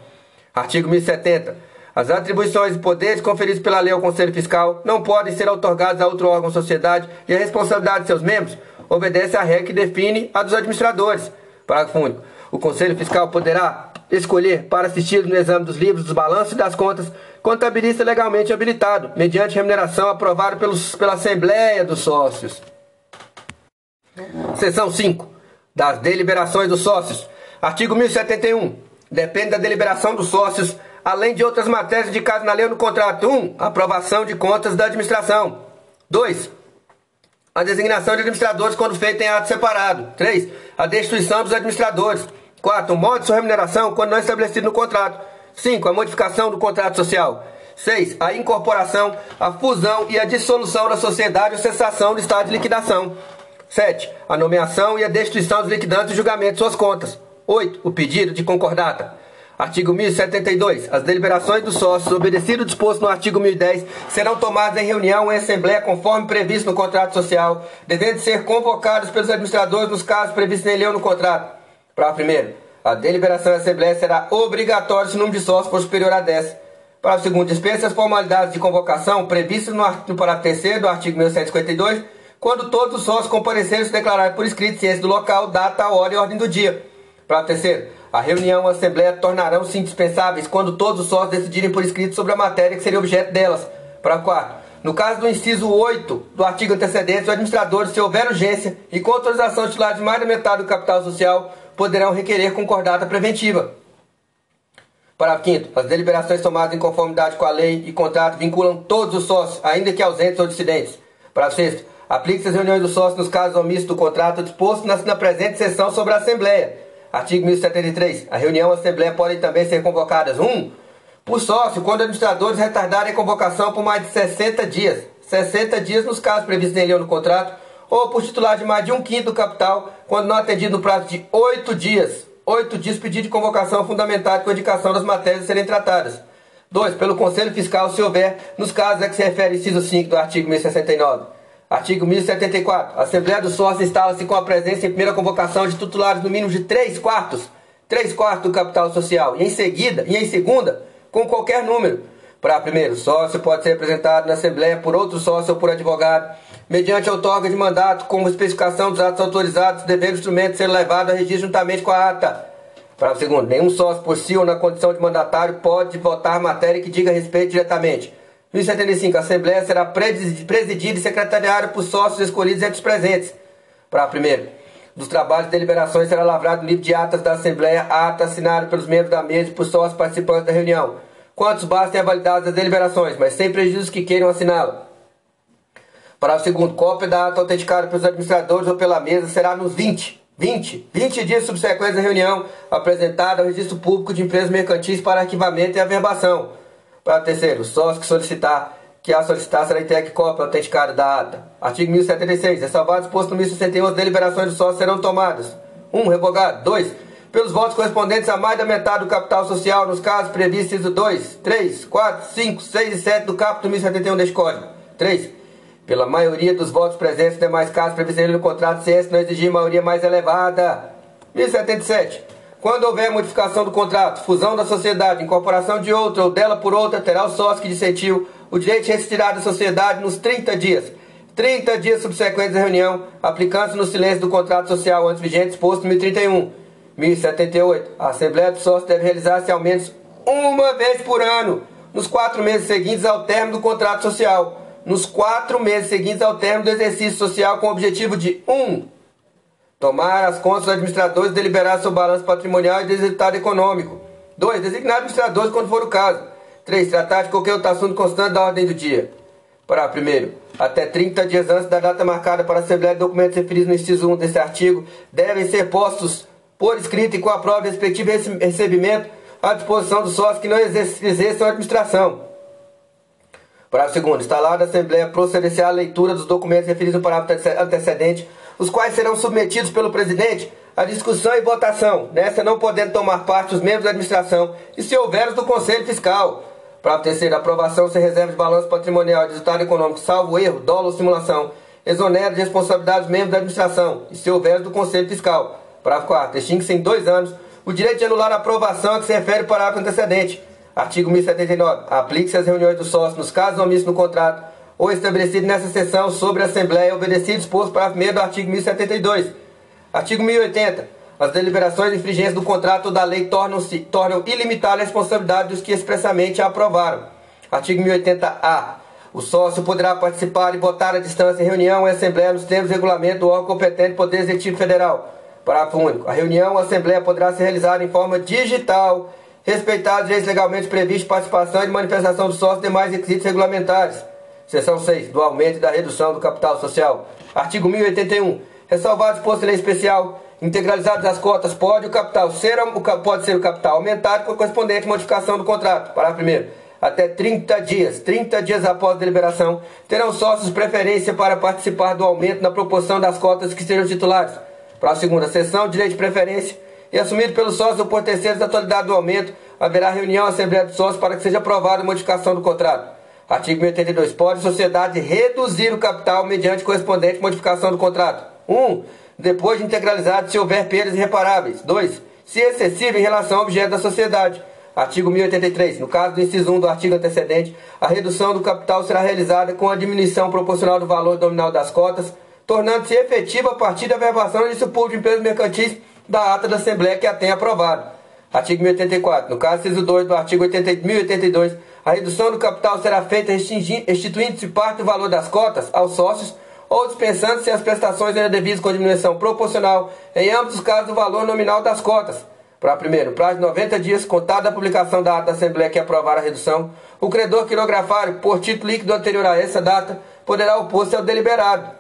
Artigo 1070. As atribuições e poderes conferidos pela lei ao Conselho Fiscal não podem ser otorgados a outro órgão ou sociedade e a responsabilidade de seus membros obedece à regra que define a dos administradores. Parágrafo único. O Conselho Fiscal poderá escolher para assistir no exame dos livros, dos balanços e das contas contabilista legalmente habilitado, mediante remuneração aprovada pelos, pela Assembleia dos Sócios. Seção 5. Das deliberações dos sócios. Artigo 1071. Depende da deliberação dos sócios além de outras matérias indicadas na lei ou no contrato. 1. Um, aprovação de contas da administração. 2. A designação de administradores quando feita em ato separado. 3. A destituição dos administradores. 4. O modo de sua remuneração quando não estabelecido no contrato. 5. A modificação do contrato social. 6. A incorporação, a fusão e a dissolução da sociedade ou cessação do estado de liquidação. 7. A nomeação e a destituição dos liquidantes e julgamento de suas contas. 8. O pedido de concordata. Artigo 1072. As deliberações dos sócios, obedecido o disposto no artigo 1010, serão tomadas em reunião em assembleia conforme previsto no contrato social, devendo ser convocados pelos administradores nos casos previstos lei ou no contrato. Para primeiro, a deliberação em assembleia será obrigatória se o número de sócios for superior a 10. Para o segundo, dispensa as formalidades de convocação previstas no, no parágrafo 3 do artigo 1152, quando todos os sócios comparecerem se declararem por escrito ciência do local, data, hora e ordem do dia. Para terceiro, a reunião e a assembleia tornarão-se indispensáveis quando todos os sócios decidirem por escrito sobre a matéria que seria objeto delas. Para quarto, no caso do inciso 8 do artigo antecedente, os administradores, se houver urgência e com autorização titular de mais da metade do capital social, poderão requerer concordata preventiva. Parágrafo 5 As deliberações tomadas em conformidade com a lei e contrato vinculam todos os sócios, ainda que ausentes ou dissidentes. Parágrafo 6 Aplique-se as reuniões dos sócios nos casos omissos do contrato disposto na, na presente sessão sobre a Assembleia. Artigo 1073. A reunião e a Assembleia podem também ser convocadas 1. Um, por sócio, quando administradores retardarem a convocação por mais de 60 dias. 60 dias nos casos previstos em lei ou no contrato, ou por titular de mais de um quinto do capital, quando não atendido no prazo de 8 dias. 8 dias pedido de convocação fundamentado com indicação das matérias a serem tratadas. 2. Pelo Conselho Fiscal, se houver, nos casos a que se refere inciso 5 do artigo 1069. Artigo 1074. A Assembleia dos Sócios instala-se com a presença em primeira convocação de titulares no mínimo de 3 quartos, 3 quartos do capital social, e em seguida, e em segunda, com qualquer número. Para primeiro, sócio pode ser representado na Assembleia por outro sócio ou por advogado, mediante outorga de mandato, como especificação dos atos autorizados, devendo o instrumento ser levado a registro juntamente com a ata. Para o segundo, nenhum sócio por si ou na condição de mandatário pode votar matéria que diga respeito diretamente 1075. A Assembleia será presidida e secretariada por sócios escolhidos entre os presentes. Para primeiro, dos trabalhos e deliberações será lavrado o livro de atas da Assembleia, ata assinado pelos membros da mesa e por sócios participantes da reunião. Quantos bastem a validade das deliberações, mas sem prejuízo que queiram assiná-la. Para o segundo, cópia da ata autenticada pelos administradores ou pela mesa será nos 20, 20, 20 dias subsequentes à reunião, apresentada ao registro público de empresas mercantis para arquivamento e averbação. Para terceiro, sócio que solicitar que a solicitar será entregue cópia autenticada da ata. Artigo 1076. Ressalvado exposto no 1061, as deliberações do sócio serão tomadas. 1. Um, revogado. 2. Pelos votos correspondentes a mais da metade do capital social, nos casos previstos 2, 3, 4, 5, 6 e 7 do caput 1071 deste Código. 3. Pela maioria dos votos presentes, demais casos previstos no contrato, se não exigir maioria mais elevada. 1077. Quando houver modificação do contrato, fusão da sociedade, incorporação de outra ou dela por outra, terá o sócio que dissentiu o direito de retirar da sociedade nos 30 dias. 30 dias subsequentes à reunião, aplicando-se no silêncio do contrato social antes vigente exposto em 1031. 1078. A Assembleia dos Sócios deve realizar-se ao menos uma vez por ano, nos quatro meses seguintes ao término do contrato social. Nos quatro meses seguintes ao término do exercício social, com o objetivo de 1. Um, Tomar as contas dos administradores e deliberar seu balanço patrimonial e resultado econômico. 2. Designar administradores quando for o caso. 3. Tratar de qualquer outro assunto constante da ordem do dia. Para primeiro, até 30 dias antes da data marcada para a Assembleia documentos referidos no inciso 1 deste artigo, devem ser postos por escrito e com a prova de respectivo recebimento à disposição dos sócios que não exerçam a administração. Para segundo, instalada a Assembleia proceder-se à leitura dos documentos referidos no parágrafo antecedente os quais serão submetidos pelo presidente à discussão e votação, nessa não podendo tomar parte os membros da administração e se houver os do Conselho Fiscal. Para terceiro, aprovação sem reserva de balanço patrimonial e de resultado econômico, salvo erro, dolo ou simulação, exonera de responsabilidade os membros da administração e se houver os do Conselho Fiscal. Parágrafo 4. Extingue-se em dois anos o direito de anular a aprovação a que se refere o parágrafo antecedente. Artigo 1079. Aplique-se às reuniões do sócio nos casos omissos no contrato ou estabelecido nessa seção sobre a Assembleia, obedecido disposto para 1 do artigo 1072. Artigo 1080. As deliberações de infringência do contrato ou da lei tornam-se tornam ilimitada a responsabilidade dos que expressamente a aprovaram. Artigo 1080-A. O sócio poderá participar e votar à distância em reunião e assembleia nos termos do regulamento do órgão competente do Poder Executivo Federal. Parágrafo único. A reunião ou assembleia poderá ser realizada em forma digital, respeitados direitos legalmente previstos participação e de manifestação do sócio e demais requisitos regulamentares. Seção 6. Do aumento e da redução do capital social. Artigo 1081. Ressalvado exposto em lei especial, integralizadas as cotas, pode o capital ser, pode ser o capital aumentado com a correspondente modificação do contrato. Parágrafo 1 até 30 dias, 30 dias após a deliberação, terão sócios preferência para participar do aumento na proporção das cotas que sejam titulares. Para a segunda sessão, direito de preferência e assumido pelos sócios ou por terceiros da atualidade do aumento, haverá reunião Assembleia dos Sócios para que seja aprovada a modificação do contrato. Artigo 1082. Pode a sociedade reduzir o capital mediante correspondente modificação do contrato. 1. Um, depois de integralizado, se houver perdas irreparáveis. 2. Se excessivo em relação ao objeto da sociedade. Artigo 1083. No caso do inciso 1 do artigo antecedente, a redução do capital será realizada com a diminuição proporcional do valor nominal das cotas, tornando-se efetiva a partir da verbação disso público de empresas mercantis da ata da Assembleia que a tem aprovado. Artigo 1084. No caso inciso 2 do artigo 80, 1082, a redução do capital será feita restituindo-se parte do valor das cotas aos sócios ou dispensando-se as prestações ainda devidas com diminuição proporcional em ambos os casos do valor nominal das cotas. Para primeiro, prazo de 90 dias, contado da publicação da ata da Assembleia que aprovar a redução, o credor quirografário, por título líquido anterior a essa data, poderá opor-se ao deliberado.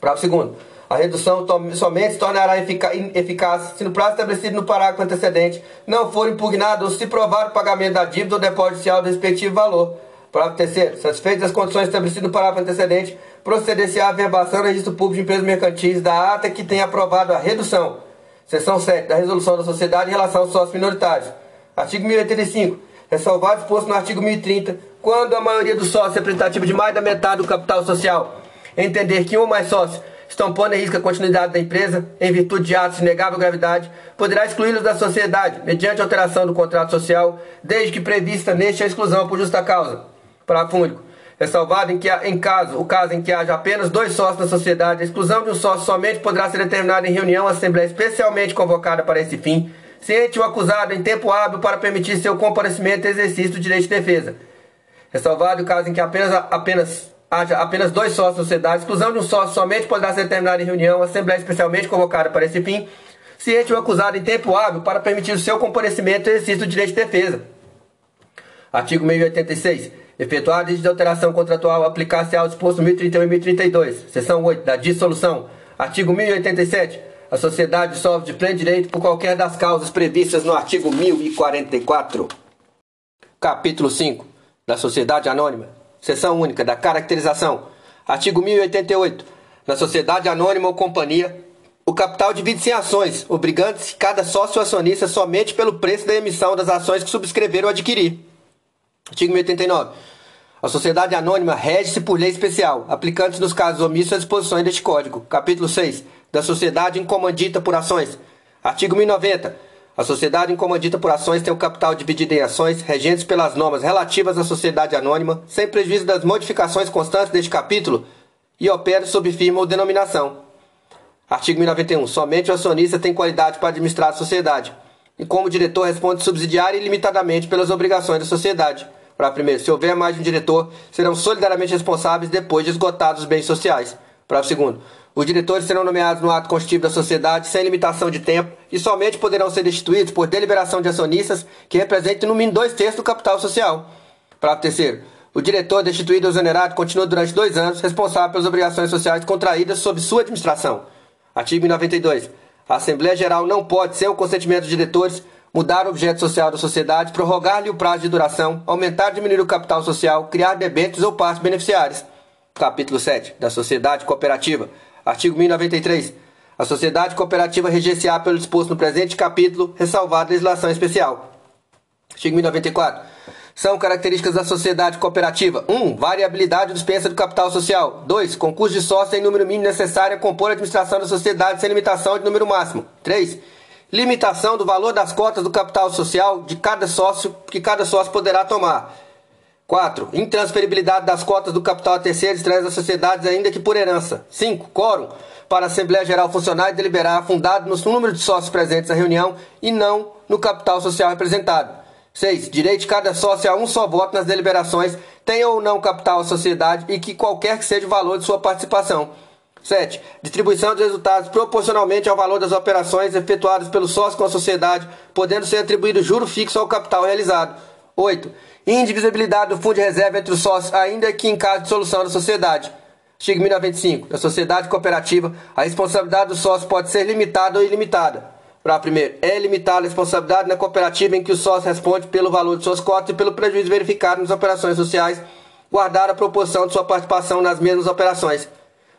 Parágrafo segundo. A redução somente se tornará eficaz se no prazo estabelecido no parágrafo antecedente não for impugnado ou se provar o pagamento da dívida ou depósito inicial do respectivo valor. Parágrafo terceiro. Satisfeitas as condições estabelecidas no parágrafo antecedente, proceder-se à averbação no registro público de empresas mercantis da ata que tenha aprovado a redução. Seção 7 da resolução da sociedade em relação aos sócios minoritários. Artigo 1085. Ressalvado exposto no artigo 1030, quando a maioria dos sócios representativa de mais da metade do capital social entender que um ou mais sócios estão pondo em risco a continuidade da empresa em virtude de atos de negável gravidade, poderá excluí-los da sociedade mediante alteração do contrato social, desde que prevista neste a exclusão por justa causa. Parágrafo único. Ressalvado em que, em caso, o caso em que haja apenas dois sócios na sociedade, a exclusão de um sócio somente poderá ser determinada em reunião ou assembleia especialmente convocada para esse fim, ciente o acusado em tempo hábil para permitir seu comparecimento e exercício do direito de defesa. Ressalvado o caso em que apenas, apenas haja apenas dois sócios na sociedade, exclusão de um sócio somente poderá ser determinada em reunião, assembleia especialmente convocada para esse fim, ciente o acusado em tempo hábil para permitir o seu comparecimento e exercício do direito de defesa. Artigo 1086. Efetuada de alteração contratual, aplicar-se ao disposto 1031 e 1032, seção 8 da dissolução. Artigo 1087. A sociedade dissolve de pleno direito por qualquer das causas previstas no artigo 1044. Capítulo 5 da Sociedade Anônima. Seção única da caracterização. Artigo 1088. Na sociedade anônima ou companhia, o capital divide-se em ações, obrigando-se cada sócio acionista somente pelo preço da emissão das ações que subscrever ou adquirir. Artigo 1089. A sociedade anônima rege-se por lei especial, aplicando-se nos casos omissos as disposições deste Código. Capítulo 6. Da sociedade incomandita por ações. Artigo 1090. A sociedade incomandita por ações tem o capital dividido em ações, regentes pelas normas relativas à sociedade anônima, sem prejuízo das modificações constantes deste capítulo, e opera sob firma ou denominação. Artigo 1091. Somente o acionista tem qualidade para administrar a sociedade, e como diretor responde subsidiária e limitadamente pelas obrigações da sociedade. Para primeiro, se houver mais de um diretor, serão solidariamente responsáveis depois de esgotados os bens sociais. Para segundo, os diretores serão nomeados no ato constitutivo da sociedade sem limitação de tempo e somente poderão ser destituídos por deliberação de acionistas que representem no mínimo dois terços do capital social. Parágrafo terceiro. O diretor destituído ou exonerado continua durante dois anos responsável pelas obrigações sociais contraídas sob sua administração. Artigo 92. A Assembleia Geral não pode, sem o consentimento dos diretores, mudar o objeto social da sociedade, prorrogar-lhe o prazo de duração, aumentar ou diminuir o capital social, criar debêntures ou partes beneficiárias. Capítulo 7. Da Sociedade Cooperativa. Artigo 1093. A sociedade cooperativa reger-se-á pelo disposto no presente capítulo, ressalvada legislação especial. Artigo 1094. São características da sociedade cooperativa: 1. Um, variabilidade do dispensa do capital social. 2. Concurso de sócios em número mínimo necessário a compor a administração da sociedade sem limitação de número máximo. 3. Limitação do valor das cotas do capital social de cada sócio que cada sócio poderá tomar. 4. Intransferibilidade das cotas do capital a terceiros traz das sociedades, ainda que por herança. 5. Quórum para a Assembleia Geral funcionar e deliberar fundado no número de sócios presentes na reunião e não no capital social representado. 6. Direito de cada sócio a um só voto nas deliberações, tenha ou não capital à sociedade e que qualquer que seja o valor de sua participação. 7. Distribuição dos resultados proporcionalmente ao valor das operações efetuadas pelo sócio com a sociedade, podendo ser atribuído juro fixo ao capital realizado. 8 indivisibilidade do fundo de reserva entre os sócios, ainda que em caso de solução da sociedade. Artigo 1095. Da sociedade cooperativa, a responsabilidade do sócio pode ser limitada ou ilimitada. Para primeiro, é limitada a responsabilidade na cooperativa em que o sócio responde pelo valor de suas cotas e pelo prejuízo verificado nas operações sociais, guardar a proporção de sua participação nas mesmas operações.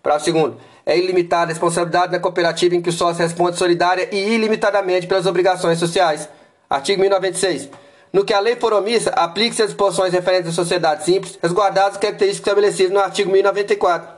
Para segundo, é ilimitada a responsabilidade na cooperativa em que o sócio responde solidária e ilimitadamente pelas obrigações sociais. Artigo 1096. No que a lei for omissa, aplique-se as disposições referentes à sociedade simples, resguardadas as características estabelecidas no artigo 1094.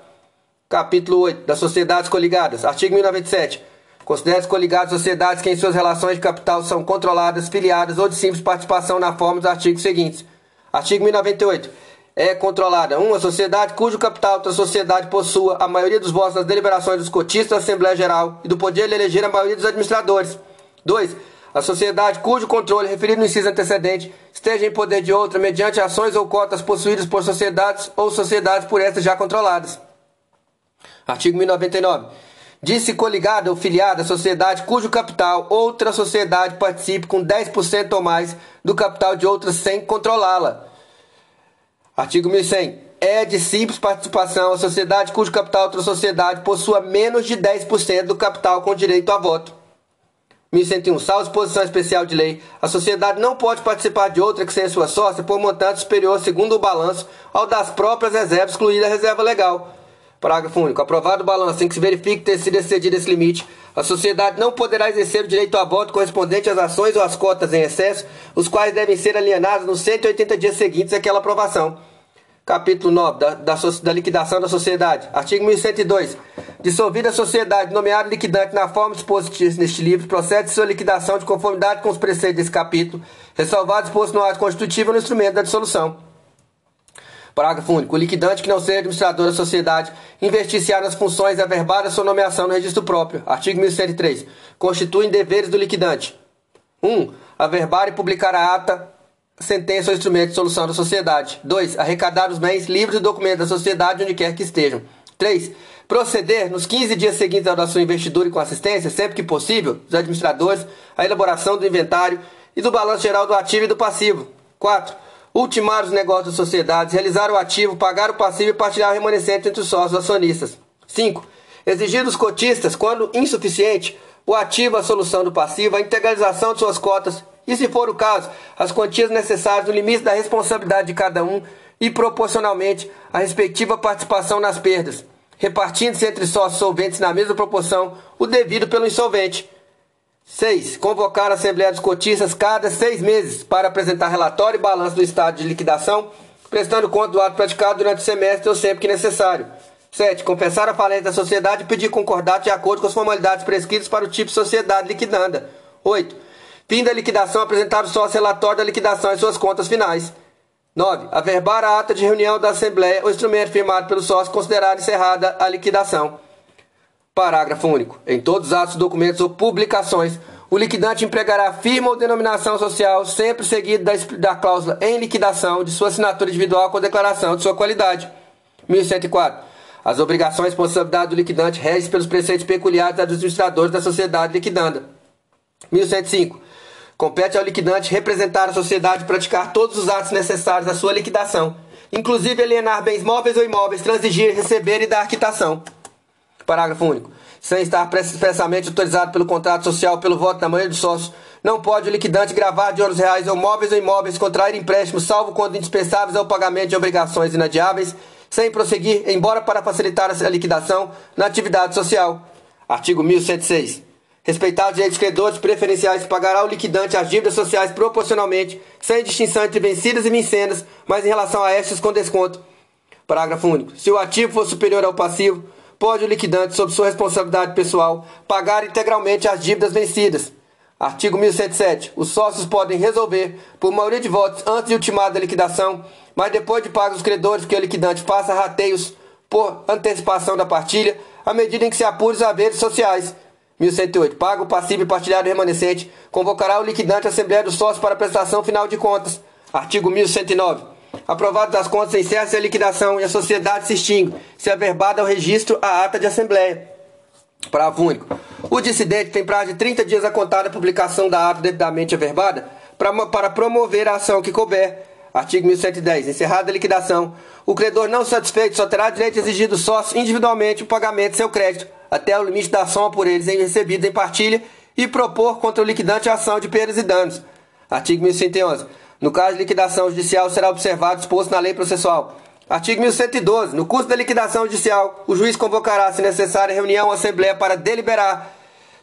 Capítulo 8 das sociedades coligadas. Artigo 1097. Considere-se coligadas sociedades que em suas relações de capital são controladas, filiadas ou de simples participação na forma dos artigos seguintes. Artigo 1098. é controlada. 1. Uma sociedade cujo capital outra sociedade possua a maioria dos votos nas deliberações dos cotistas da Assembleia Geral e do poder de eleger a maioria dos administradores. 2. A sociedade cujo controle referido no inciso antecedente esteja em poder de outra mediante ações ou cotas possuídas por sociedades ou sociedades por estas já controladas. Artigo 1099. Disse coligada ou filiada à sociedade cujo capital outra sociedade participe com 10% ou mais do capital de outra sem controlá-la. Artigo 1100. É de simples participação a sociedade cujo capital outra sociedade possua menos de 10% do capital com direito a voto. 1101. Salvo disposição especial de lei, a sociedade não pode participar de outra que seja sua sócia por montante superior, segundo o balanço, ao das próprias reservas, excluída a reserva legal. Parágrafo único. Aprovado o balanço em que se verifique ter sido excedido esse limite, a sociedade não poderá exercer o direito a voto correspondente às ações ou às cotas em excesso, os quais devem ser alienados nos 180 dias seguintes àquela aprovação. Capítulo 9 da, da, da liquidação da sociedade. Artigo 1102. Dissolvida a sociedade nomeada liquidante na forma disposta neste livro, procede sua liquidação de conformidade com os preceitos desse capítulo, ressalvado disposto no ato constitutivo no instrumento da dissolução. Parágrafo único. O liquidante que não seja administrador da sociedade investir-se-á nas funções averbadas sua nomeação no registro próprio. Artigo 1103. Constituem deveres do liquidante. 1. Um, averbar e publicar a ata, sentença ou instrumento de solução da sociedade. 2. Arrecadar os bens livres e documentos da sociedade onde quer que estejam. 3. Proceder, nos 15 dias seguintes à sua investidura e com assistência, sempre que possível, dos administradores, a elaboração do inventário e do balanço geral do ativo e do passivo. 4 ultimar os negócios das sociedades, realizar o ativo, pagar o passivo e partilhar o remanescente entre os sócios acionistas. 5. Exigir dos cotistas, quando insuficiente, o ativo, a solução do passivo, a integralização de suas cotas e, se for o caso, as quantias necessárias no limite da responsabilidade de cada um e, proporcionalmente, a respectiva participação nas perdas, repartindo-se entre sócios solventes na mesma proporção o devido pelo insolvente 6. Convocar a Assembleia dos Cotistas cada seis meses para apresentar relatório e balanço do estado de liquidação, prestando conta do ato praticado durante o semestre ou sempre que necessário. 7. Compensar a falência da sociedade e pedir concordato de acordo com as formalidades prescritas para o tipo de sociedade liquidanda. 8. Fim da liquidação, apresentar o sócio relatório da liquidação e suas contas finais. 9. Averbar a ata de reunião da Assembleia ou instrumento firmado pelo sócio considerar encerrada a liquidação. Parágrafo único. Em todos os atos, documentos ou publicações, o liquidante empregará firma ou denominação social, sempre seguido da, da cláusula em liquidação de sua assinatura individual com declaração de sua qualidade. 1104. As obrigações e responsabilidade do liquidante regem pelos preceitos peculiares dos administradores da sociedade liquidanda. 1105. Compete ao liquidante representar a sociedade e praticar todos os atos necessários à sua liquidação, inclusive alienar bens móveis ou imóveis, transigir, receber e dar quitação. Parágrafo único. Sem estar expressamente autorizado pelo contrato social pelo voto da maioria dos sócios, não pode o liquidante gravar de ouros reais ou móveis ou imóveis, contrair empréstimos, salvo quando indispensáveis ao pagamento de obrigações inadiáveis, sem prosseguir, embora para facilitar a liquidação, na atividade social. Artigo 1106. Respeitar os direitos credores preferenciais, pagará o liquidante as dívidas sociais proporcionalmente, sem distinção entre vencidas e vencedas, mas em relação a estas com desconto. Parágrafo único. Se o ativo for superior ao passivo, pode o liquidante, sob sua responsabilidade pessoal, pagar integralmente as dívidas vencidas. Artigo 1107. Os sócios podem resolver, por maioria de votos, antes de ultimada a liquidação, mas depois de pagos os credores que o liquidante faça rateios por antecipação da partilha, à medida em que se apure os haveres sociais. 1108. Paga o passivo e partilhado remanescente, convocará o liquidante à Assembleia dos Sócios para prestação final de contas. Artigo 1109. Aprovado das contas, encerra-se a liquidação e a sociedade se extingue, se averbada ao registro a ata de assembleia. Parágrafo único. O dissidente tem prazo de 30 dias a contar da publicação da ata devidamente averbada para, para promover a ação que couber. Artigo 1110. Encerrada a liquidação, o credor não satisfeito só terá direito exigido sócio individualmente o pagamento de seu crédito, até o limite da soma por eles recebida em partilha e propor contra o liquidante ação de perdas e danos. Artigo 1111. No caso de liquidação judicial, será observado disposto na lei processual. Artigo 1112. No curso da liquidação judicial, o juiz convocará, se necessário, reunião ou assembleia para deliberar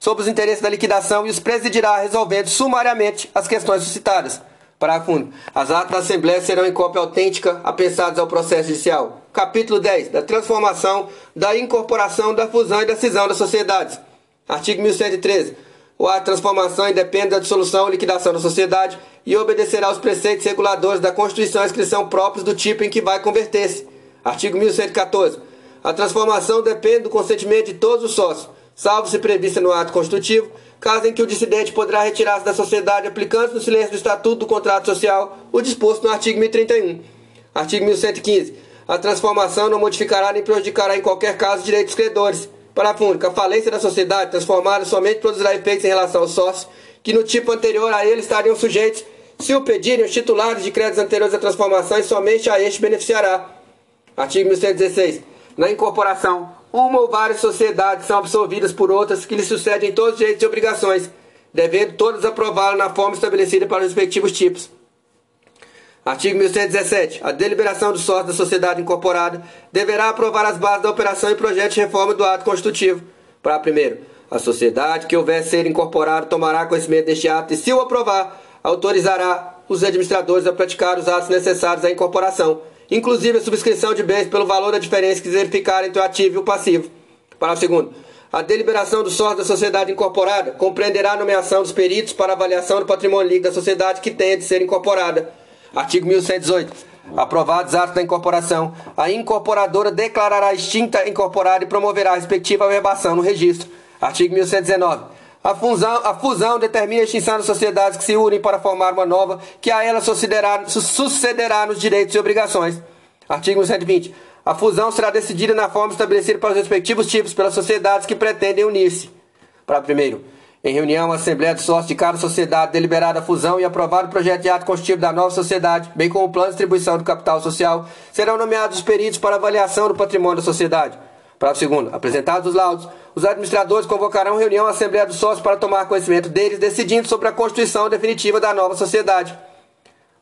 sobre os interesses da liquidação e os presidirá, resolvendo sumariamente as questões suscitadas. Parágrafo. As atas da Assembleia serão em cópia autêntica apensadas ao processo judicial. Capítulo 10. Da transformação, da incorporação, da fusão e da cisão das sociedades. Artigo 1113 O ato de transformação independe da dissolução ou liquidação da sociedade e obedecerá aos preceitos reguladores da Constituição e inscrição próprios do tipo em que vai converter-se. Artigo 1114. A transformação depende do consentimento de todos os sócios, salvo se prevista no ato constitutivo, caso em que o dissidente poderá retirar-se da sociedade aplicando no silêncio do Estatuto do Contrato Social o disposto no artigo 1031. Artigo 1115. A transformação não modificará nem prejudicará em qualquer caso direitos credores Parágrafo único. A falência da sociedade transformada somente produzirá efeitos em relação aos sócios que no tipo anterior a ele estariam sujeitos, se o pedirem os titulares de créditos anteriores à transformação e somente a este beneficiará. Artigo 1116. Na incorporação, uma ou várias sociedades são absorvidas por outras que lhe sucedem todos os direitos e obrigações, devendo todas aprová-la na forma estabelecida para os respectivos tipos. Artigo 1117. A deliberação do sócio da sociedade incorporada deverá aprovar as bases da operação e projeto de reforma do ato constitutivo. Para primeiro, a sociedade que houver ser incorporada tomará conhecimento deste ato e, se o aprovar, autorizará os administradores a praticar os atos necessários à incorporação, inclusive a subscrição de bens pelo valor da diferença que verificar entre o ativo e o passivo. Para segundo, a deliberação do sócio da sociedade incorporada compreenderá a nomeação dos peritos para avaliação do patrimônio líquido da sociedade que tenha de ser incorporada Artigo 1118. Aprovados atos da incorporação, a incorporadora declarará extinta incorporada e promoverá a respectiva averbação no registro. Artigo 1119. A fusão, a fusão determina a extinção das sociedades que se unem para formar uma nova, que a ela sucederá nos direitos e obrigações. Artigo 1120. A fusão será decidida na forma estabelecida para os respectivos tipos pelas sociedades que pretendem unir-se. Para primeiro em reunião, a Assembleia de Sócios de cada sociedade deliberada a fusão e aprovado o projeto de ato constitutivo da nova sociedade, bem como o plano de distribuição do capital social, serão nomeados os peritos para avaliação do patrimônio da sociedade. Parágrafo segundo. Apresentados os laudos, os administradores convocarão reunião à Assembleia dos Sócios para tomar conhecimento deles, decidindo sobre a constituição definitiva da nova sociedade.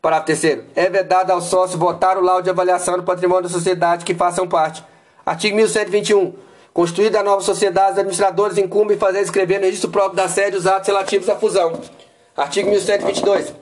Parágrafo terceiro. É vedado ao sócio votar o laudo de avaliação do patrimônio da sociedade que façam parte. Artigo 1121. Constituída a nova sociedade, os administradores incumbem fazer escrever no registro próprio da sede os atos relativos à fusão. Artigo 1122.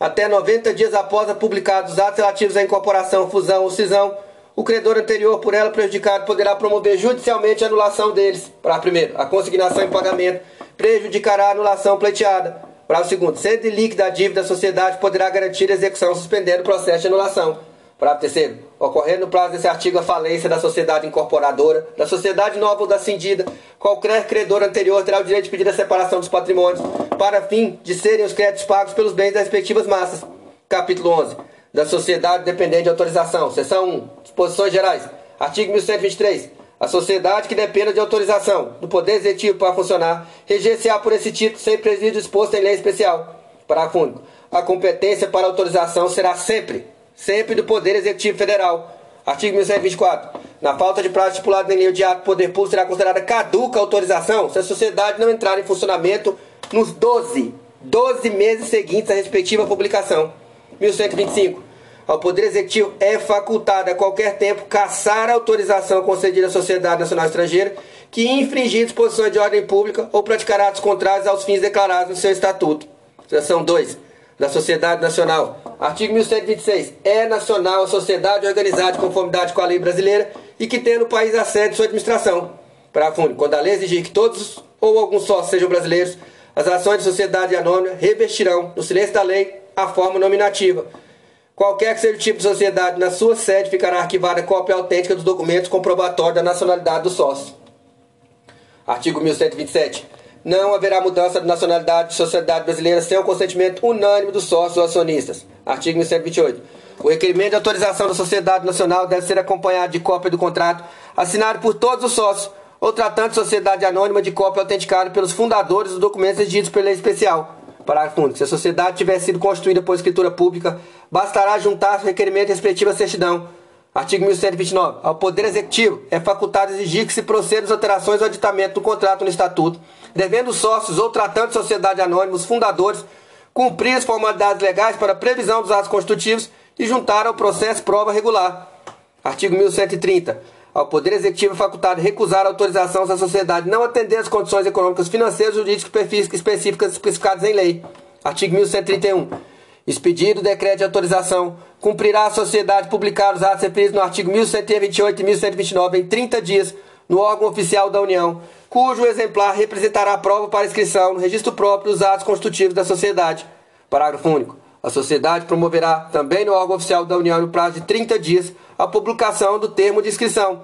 Até 90 dias após a publicados os atos relativos à incorporação, fusão ou cisão, o credor anterior por ela prejudicado poderá promover judicialmente a anulação deles. Para primeiro, a consignação em pagamento prejudicará a anulação pleiteada. Para o segundo, sendo líquida a dívida, a sociedade poderá garantir a execução suspendendo o processo de anulação. Parágrafo terceiro. Ocorrendo no prazo desse artigo a falência da sociedade incorporadora, da sociedade nova ou da cindida, qualquer credor anterior terá o direito de pedir a separação dos patrimônios para fim de serem os créditos pagos pelos bens das respectivas massas. Capítulo 11. Da sociedade dependente de autorização. Seção 1. Disposições gerais. Artigo 1123. A sociedade que dependa de autorização do Poder Executivo para funcionar, reger-se-á por esse título sem presídio exposto em lei especial. Parágrafo único. A competência para autorização será sempre sempre do Poder Executivo Federal. Artigo 1124. Na falta de prazo estipulado em lei de ato, o poder público será considerada caduca a autorização se a sociedade não entrar em funcionamento nos 12, 12 meses seguintes à respectiva publicação. 1125. Ao Poder Executivo é facultado a qualquer tempo caçar a autorização concedida à Sociedade Nacional Estrangeira que infringir disposições de ordem pública ou praticar atos contrários aos fins declarados no seu estatuto. Seção 2 da Sociedade Nacional. Artigo 1126. É nacional a sociedade organizada de conformidade com a lei brasileira e que tenha no país a sede de sua administração. Parágrafo único. Quando a lei exigir que todos ou alguns sócios sejam brasileiros, as ações de sociedade anônima revestirão, no silêncio da lei, a forma nominativa. Qualquer que seja o tipo de sociedade, na sua sede ficará arquivada cópia autêntica dos documentos comprobatórios da nacionalidade do sócio. Artigo 1127 não haverá mudança de nacionalidade de sociedade brasileira sem o consentimento unânime dos sócios ou acionistas. Artigo 1128. O requerimento de autorização da sociedade nacional deve ser acompanhado de cópia do contrato assinado por todos os sócios ou tratando de sociedade anônima de cópia autenticada pelos fundadores dos documentos exigidos pela lei especial. Parágrafo único. Se a sociedade tiver sido constituída por escritura pública, bastará juntar o requerimento respectivo à certidão Artigo 1129. Ao Poder Executivo é facultado exigir que se proceda às alterações ou aditamento do contrato no Estatuto, devendo os sócios ou tratando de sociedade anônima, os fundadores, cumprir as formalidades legais para a previsão dos atos constitutivos e juntar ao processo prova regular. Artigo 1130. Ao Poder Executivo facultado recusar autorização se a sociedade não atender às condições econômicas, financeiras, jurídicas específicas especificadas em lei. Artigo 1131. Expedido o decreto de autorização, cumprirá a sociedade publicar os atos referidos no artigo 1128 e 1129 em 30 dias no órgão oficial da União, cujo exemplar representará prova para inscrição no registro próprio dos atos constitutivos da sociedade. Parágrafo único. A sociedade promoverá também no órgão oficial da União, no prazo de 30 dias, a publicação do termo de inscrição.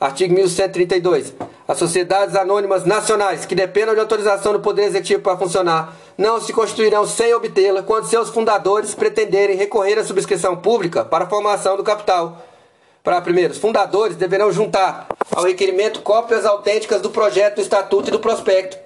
Artigo 1132. As sociedades anônimas nacionais que dependam de autorização do Poder Executivo para funcionar não se constituirão sem obtê-la quando seus fundadores pretenderem recorrer à subscrição pública para a formação do capital. Para primeiro, os fundadores deverão juntar ao requerimento cópias autênticas do projeto, do estatuto e do prospecto.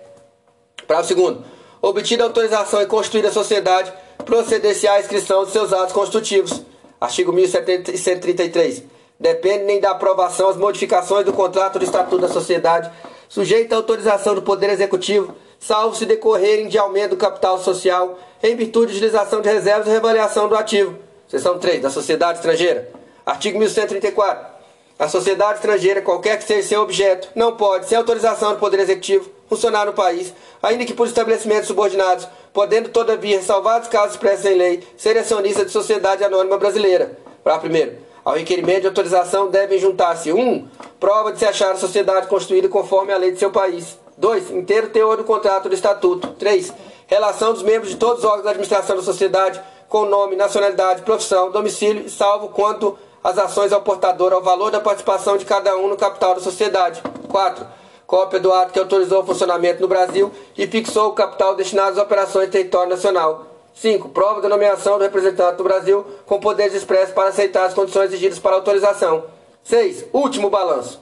Para o segundo, obtida autorização e constituir a sociedade, proceder-se à inscrição de seus atos constitutivos. Artigo 1133. Dependem da aprovação as modificações do contrato do Estatuto da Sociedade, sujeita à autorização do Poder Executivo, salvo se decorrerem de aumento do capital social, em virtude de utilização de reservas e reavaliação do ativo. Seção 3. Da sociedade estrangeira. Artigo 1134. A sociedade estrangeira, qualquer que seja seu objeto, não pode, sem autorização do Poder Executivo, funcionar no país, ainda que por estabelecimentos subordinados, podendo, todavia, salvados casos expressos em lei, ser acionista de sociedade anônima brasileira. Para primeiro, ao requerimento de autorização devem juntar-se 1. Um, prova de se achar a sociedade constituída conforme a lei de seu país. 2. Inteiro teor do contrato do estatuto. 3. Relação dos membros de todos os órgãos da administração da sociedade com nome, nacionalidade, profissão, domicílio, salvo quanto as ações ao portador ao valor da participação de cada um no capital da sociedade. 4. Cópia do ato que autorizou o funcionamento no Brasil e fixou o capital destinado às operações de território nacional. 5. Prova da nomeação do representante do Brasil com poderes expressos para aceitar as condições exigidas para autorização. 6. Último balanço.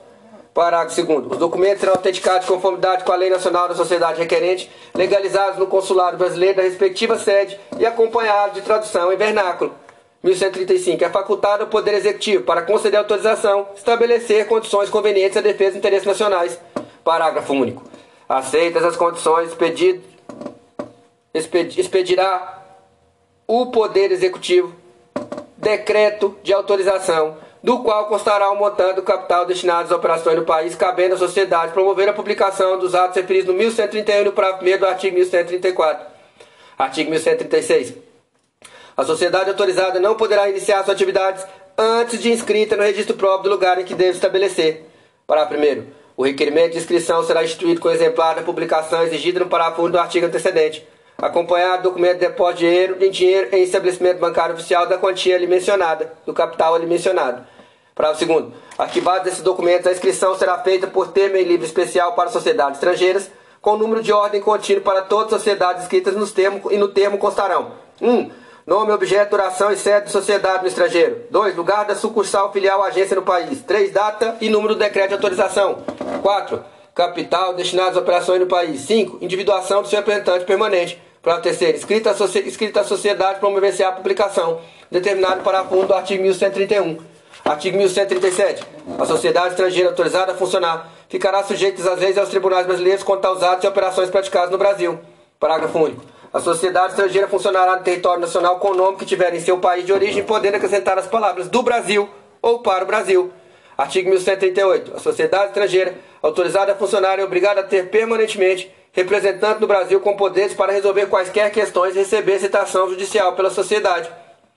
Parágrafo 2. Os documentos serão autenticados de conformidade com a Lei Nacional da Sociedade Requerente, legalizados no Consulado Brasileiro da respectiva sede e acompanhados de tradução em vernáculo. 1135. É facultado ao Poder Executivo, para conceder autorização, estabelecer condições convenientes à defesa dos interesses nacionais. Parágrafo único. Aceitas as condições, expedido, expedirá o Poder Executivo decreto de autorização, do qual constará o montante do capital destinado às operações do país, cabendo à sociedade promover a publicação dos atos referidos no 1131 no parágrafo 1 do artigo 1134. Artigo 1136. A sociedade autorizada não poderá iniciar suas atividades antes de inscrita no registro próprio do lugar em que deve estabelecer. Parágrafo 1. O requerimento de inscrição será instituído com exemplar da publicação exigida no parágrafo 1 do artigo antecedente acompanhado do documento de depósito de dinheiro, de dinheiro em estabelecimento bancário oficial da quantia ali mencionada, do capital ali mencionado. Parágrafo segundo. Arquivados esses documentos, a inscrição será feita por termo em livro especial para sociedades estrangeiras, com número de ordem contínuo para todas as sociedades inscritas nos termos e no termo constarão. 1. Um, nome, objeto, duração e sede de sociedade no estrangeiro. 2. Lugar da sucursal, filial, agência no país. 3. Data e número do decreto de autorização. 4. Capital destinado às operações no país. 5. Individuação do seu representante permanente. Para terceiro, escrita escrita a sociedade promover-se a publicação, determinado para fundo do artigo 1131. Artigo 1137. A sociedade estrangeira autorizada a funcionar ficará sujeita às leis e aos tribunais brasileiros quanto aos atos e operações praticadas no Brasil. Parágrafo único. A sociedade estrangeira funcionará no território nacional com o nome que tiver em seu país de origem, podendo acrescentar as palavras do Brasil ou para o Brasil. Artigo 1138. A sociedade estrangeira autorizada a funcionar é obrigada a ter permanentemente representante no Brasil com poderes para resolver quaisquer questões e receber citação judicial pela sociedade.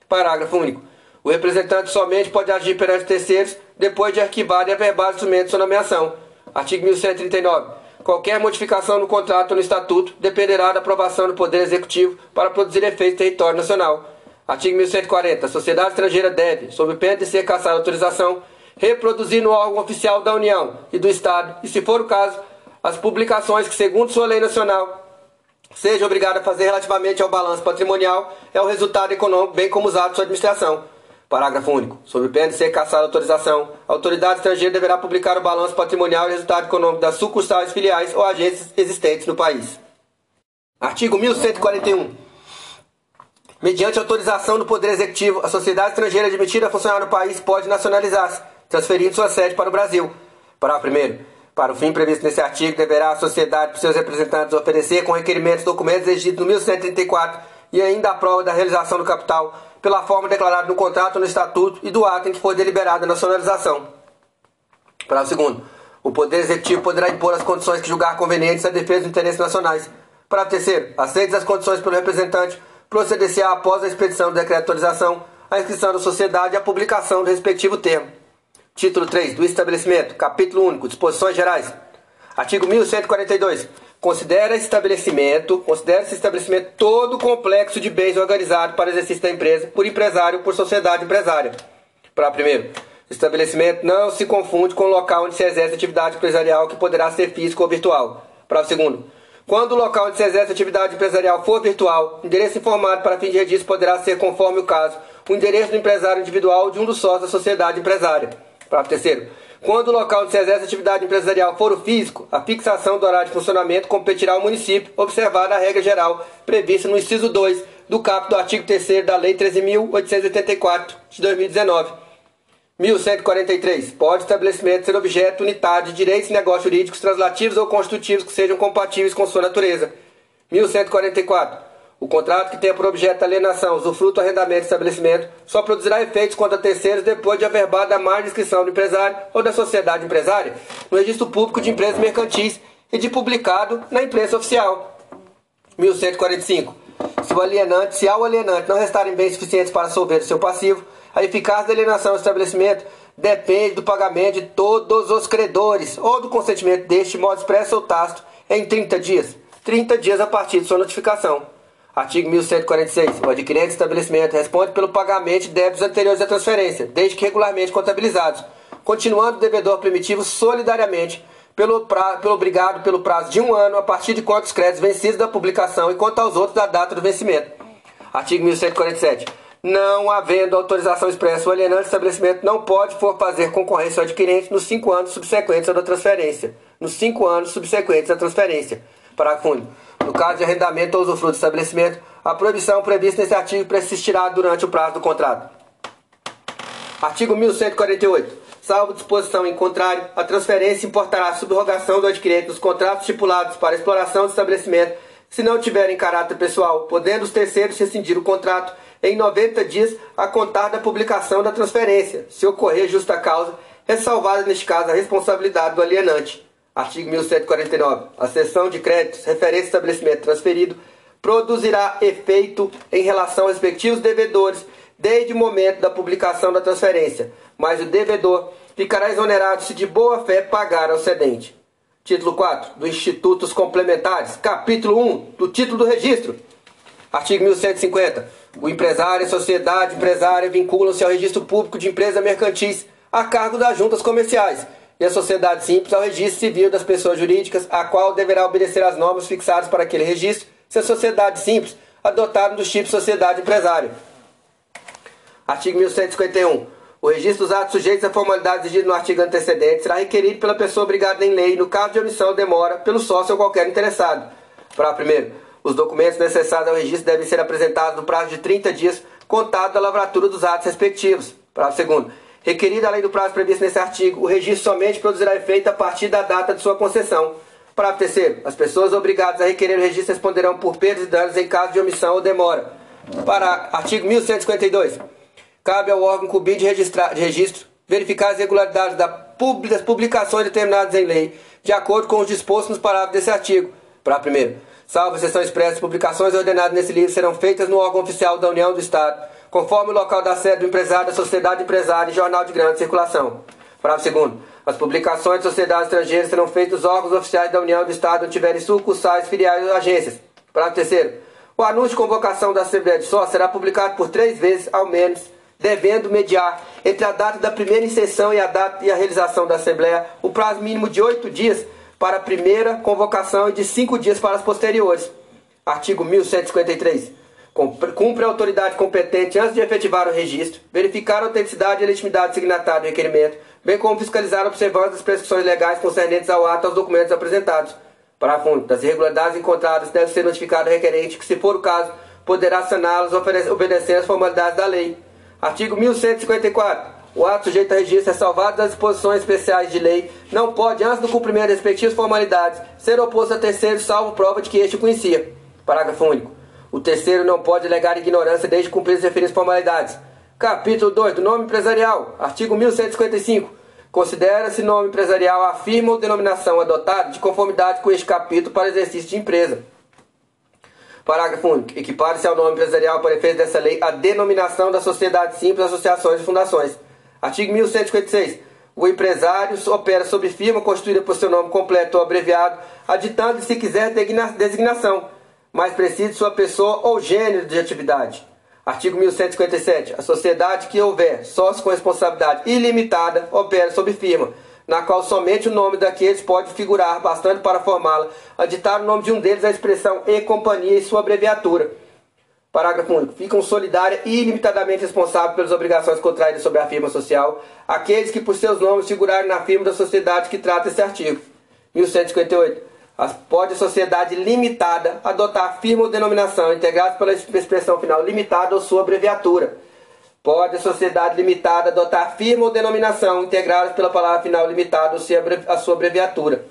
Parágrafo único. O representante somente pode agir perante terceiros depois de arquivado e averbado o instrumento de sua nomeação. Artigo 1139. Qualquer modificação no contrato ou no estatuto dependerá da aprovação do Poder Executivo para produzir efeito território nacional. Artigo 1140. A sociedade estrangeira deve, sob pena de ser caçada autorização, reproduzir no órgão oficial da União e do Estado, e se for o caso, as publicações que, segundo sua lei nacional, seja obrigada a fazer relativamente ao balanço patrimonial é o resultado econômico, bem como os atos de sua administração. Parágrafo único. Sob pena de ser caçada a autorização, a autoridade estrangeira deverá publicar o balanço patrimonial e resultado econômico das sucursais, filiais ou agências existentes no país. Artigo 1141. Mediante autorização do Poder Executivo, a sociedade estrangeira admitida a funcionar no país pode nacionalizar-se, transferindo sua sede para o Brasil. Parágrafo 1. Para o fim previsto nesse artigo, deverá a sociedade, por seus representantes, oferecer com requerimentos documentos exigidos no 1134 e ainda a prova da realização do capital pela forma declarada no contrato, no estatuto e do ato em que foi deliberada a nacionalização. Para o segundo, o Poder Executivo poderá impor as condições que julgar convenientes à defesa dos interesses nacionais. Para o terceiro, aceitas as condições pelo representante, proceder-se após a expedição do decreto de autorização, a inscrição da sociedade e a publicação do respectivo termo. Título 3 do estabelecimento, capítulo único, disposições gerais. Artigo 1142. Considera estabelecimento, considera esse estabelecimento todo o complexo de bens organizado para exercício da empresa por empresário ou por sociedade empresária. Para primeiro, estabelecimento não se confunde com o local onde se exerce atividade empresarial que poderá ser físico ou virtual. Para segundo, quando o local onde se exerce atividade empresarial for virtual, o endereço informado para fim de registro poderá ser, conforme o caso, o endereço do empresário individual de um dos sócios da sociedade empresária. Parágrafo terceiro. Quando o local onde se exerce atividade empresarial for o físico, a fixação do horário de funcionamento competirá ao município, observada a regra geral prevista no inciso 2 do caput do artigo 3 da Lei 13.884 de 2019. 1143. Pode estabelecimento ser objeto unitário de direitos e negócios jurídicos translativos ou constitutivos que sejam compatíveis com sua natureza. 1144. O contrato que tenha por objeto alienação, usufruto, arrendamento e estabelecimento só produzirá efeitos contra terceiros depois de averbada a mais inscrição do empresário ou da sociedade empresária no registro público de empresas mercantis e de publicado na imprensa oficial. 1145. Se o alienante, se ao alienante não restarem bens suficientes para solver o seu passivo, a eficácia da alienação do estabelecimento depende do pagamento de todos os credores ou do consentimento deste modo expresso ou tácito em 30 dias. 30 dias a partir de sua notificação. Artigo 1146. O adquirente do estabelecimento responde pelo pagamento de débitos anteriores à transferência, desde que regularmente contabilizados, continuando o devedor primitivo solidariamente pelo, pra, pelo obrigado pelo prazo de um ano a partir de quantos créditos vencidos da publicação e quanto aos outros da data do vencimento. Artigo 1147. Não havendo autorização expressa, o alienante do estabelecimento não pode for fazer concorrência ao adquirente nos cinco anos subsequentes à transferência. Nos cinco anos subsequentes à transferência. Parágrafo. No caso de arrendamento ou usufruto do estabelecimento, a proibição prevista nesse artigo persistirá durante o prazo do contrato. Artigo 1148. Salvo disposição em contrário, a transferência importará a subrogação do adquirente dos contratos estipulados para exploração do estabelecimento, se não tiverem caráter pessoal, podendo os terceiros rescindir o contrato em 90 dias a contar da publicação da transferência, se ocorrer justa causa, ressalvada neste caso a responsabilidade do alienante. Artigo 1149. A cessão de créditos referente ao estabelecimento transferido produzirá efeito em relação aos respectivos devedores desde o momento da publicação da transferência, mas o devedor ficará exonerado se de boa fé pagar ao cedente. Título 4 do Institutos Complementares, capítulo 1 do título do registro. Artigo 1150. O empresário e sociedade empresária vinculam-se ao registro público de empresas mercantis a cargo das juntas comerciais e a sociedade simples ao registro civil das pessoas jurídicas, a qual deverá obedecer às normas fixadas para aquele registro, se a sociedade simples adotar dos tipos de sociedade empresária. Artigo 1151. O registro dos atos sujeitos à formalidade exigida no artigo antecedente será requerido pela pessoa obrigada em lei no caso de omissão ou demora pelo sócio ou qualquer interessado. Para primeiro, os documentos necessários ao registro devem ser apresentados no prazo de 30 dias contado da lavratura dos atos respectivos. Para segundo, requerido além do prazo previsto nesse artigo, o registro somente produzirá efeito a partir da data de sua concessão. Parágrafo terceiro. As pessoas obrigadas a requerer o registro responderão por perdas e danos em caso de omissão ou demora. Para artigo 1152. Cabe ao órgão incumbido de, de registro verificar as irregularidades das publicações determinadas em lei, de acordo com os dispostos nos parágrafos desse artigo. Para primeiro. Salvo exceção expressa, publicações ordenadas nesse livro serão feitas no órgão oficial da União do Estado conforme o local da sede do empresário, da sociedade empresária e jornal de grande circulação. Parágrafo segundo. As publicações de sociedades estrangeiras serão feitas nos órgãos oficiais da União do Estado onde tiverem sucursais, filiais ou agências. Parágrafo terceiro. O anúncio de convocação da Assembleia de Sócios será publicado por três vezes, ao menos, devendo mediar entre a data da primeira inserção e a data e a realização da Assembleia o prazo mínimo de oito dias para a primeira convocação e de cinco dias para as posteriores. Artigo 1153. Cumpre a autoridade competente antes de efetivar o registro, verificar a autenticidade e legitimidade do signatário do requerimento, bem como fiscalizar a observância das prescrições legais concernentes ao ato e aos documentos apresentados. Parágrafo. Das irregularidades encontradas deve ser notificado o requerente que, se for o caso, poderá saná-las obedecendo às formalidades da lei. Artigo 1154. O ato sujeito a registro é salvado das disposições especiais de lei, não pode, antes do cumprimento das respectivas formalidades, ser oposto a terceiro, salvo prova de que este o conhecia. Parágrafo único. O terceiro não pode alegar ignorância desde cumprir as referidas formalidades. Capítulo 2 do nome empresarial. Artigo 1155. Considera-se nome empresarial a firma ou denominação adotada de conformidade com este capítulo para exercício de empresa. Parágrafo único. Equipare-se ao nome empresarial para efeito dessa lei a denominação da sociedade simples, associações e fundações. Artigo 1156. O empresário opera sob firma constituída por seu nome completo ou abreviado, aditando, se quiser, designação, mais preciso sua pessoa ou gênero de atividade. Artigo 1157. A sociedade que houver sócio com responsabilidade ilimitada opera sob firma, na qual somente o nome daqueles pode figurar, bastante para formá-la, aditar o nome de um deles a expressão e companhia e sua abreviatura. Parágrafo único. Ficam solidária e ilimitadamente responsáveis pelas obrigações contraídas sobre a firma social aqueles que por seus nomes figurarem na firma da sociedade que trata esse artigo. 1158. Pode a sociedade limitada adotar firma ou denominação integrada pela expressão final limitada ou sua abreviatura. Pode a sociedade limitada adotar firma ou denominação integradas pela palavra final limitada ou a sua abreviatura.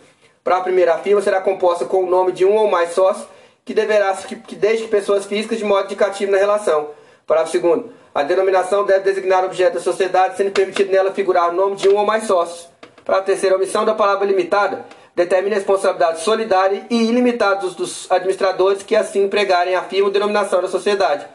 Para a primeira firma será composta com o nome de um ou mais sócios que deverá que, que deixe pessoas físicas de modo indicativo na relação. Parágrafo segundo. A denominação deve designar objeto da sociedade, sendo permitido nela figurar o nome de um ou mais sócios. Para a terceira omissão da palavra limitada, determina a responsabilidade solidária e ilimitada dos, administradores que assim empregarem a firma denominação da sociedade.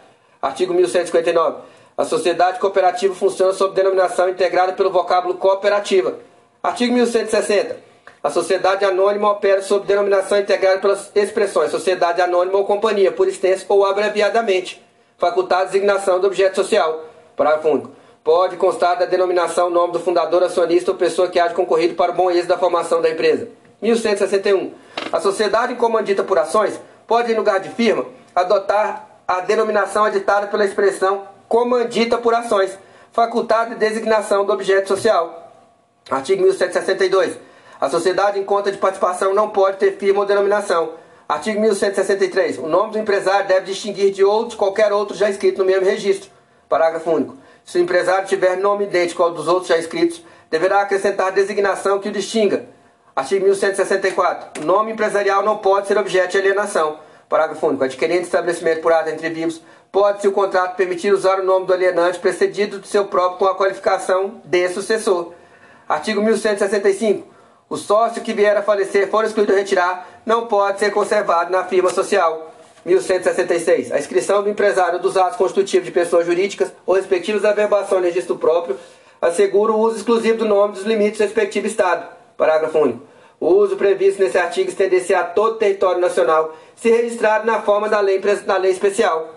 Artigo 1159. A sociedade cooperativa funciona sob denominação integrada pelo vocábulo cooperativa. Artigo 1160. A sociedade anônima opera sob denominação integrada pelas expressões sociedade anônima ou companhia, por extenso ou abreviadamente, facultada designação do objeto social. Parágrafo único. Pode constar da denominação nome do fundador, acionista ou pessoa que haja concorrido para o bom êxito da formação da empresa. 1161. A sociedade comandita por ações pode, em lugar de firma, adotar a denominação aditada pela expressão comandita por ações, facultada de designação do objeto social. Artigo 1162. A sociedade em conta de participação não pode ter firma ou denominação. Artigo 1163. O nome do empresário deve distinguir de outro qualquer outro já escrito no mesmo registro. Parágrafo único. Se o empresário tiver nome idêntico ao dos outros já escritos, deverá acrescentar designação que o distinga. Artigo 1164. O nome empresarial não pode ser objeto de alienação. Parágrafo único. Adquirente estabelecimento por ato entre vivos, pode, se o contrato permitir usar o nome do alienante precedido do seu próprio com a qualificação de sucessor. Artigo 1165. O sócio que vier a falecer for excluído retirar, não pode ser conservado na firma social. 1166. A inscrição do empresário dos atos constitutivos de pessoas jurídicas ou respectivos averbação em registro próprio assegura o uso exclusivo do nome dos limites do respectivo Estado. Parágrafo único. O uso previsto nesse artigo estender-se a todo o território nacional, se registrado na forma da lei, da lei especial.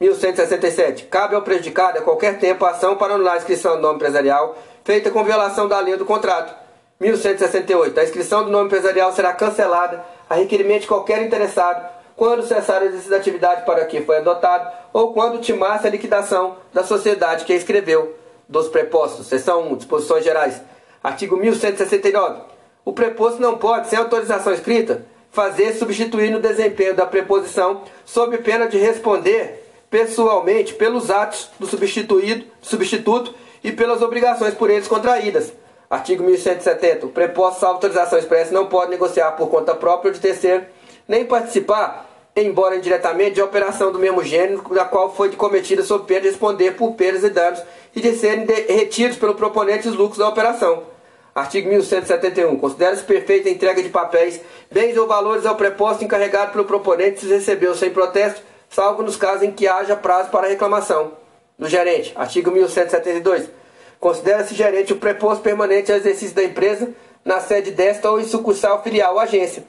1167. Cabe ao prejudicado a qualquer tempo a ação para anular a inscrição do nome empresarial feita com violação da lei do contrato 1168. A inscrição do nome empresarial será cancelada a requerimento de qualquer interessado quando cessar o exercício da atividade para que foi adotado ou quando timar a liquidação da sociedade que a inscreveu. Dos prepostos. Seção 1. Disposições gerais. Artigo 1169. O preposto não pode, sem autorização escrita, fazer substituir no desempenho da preposição sob pena de responder pessoalmente pelos atos do substituído, substituto e pelas obrigações por eles contraídas Artigo 1170. O preposto salvo autorização expressa não pode negociar por conta própria ou de terceiro, nem participar, embora indiretamente, de operação do mesmo gênero da qual foi cometida sob pena de responder por perdas e danos e de serem retidos pelo proponente os lucros da operação. Artigo 1171. Considera-se perfeita a entrega de papéis, bens ou valores ao preposto encarregado pelo proponente se recebeu sem protesto, salvo nos casos em que haja prazo para reclamação. Do gerente. Artigo 1172. Considera-se gerente o preposto permanente ao exercício da empresa na sede desta ou em sucursal filial ou agência.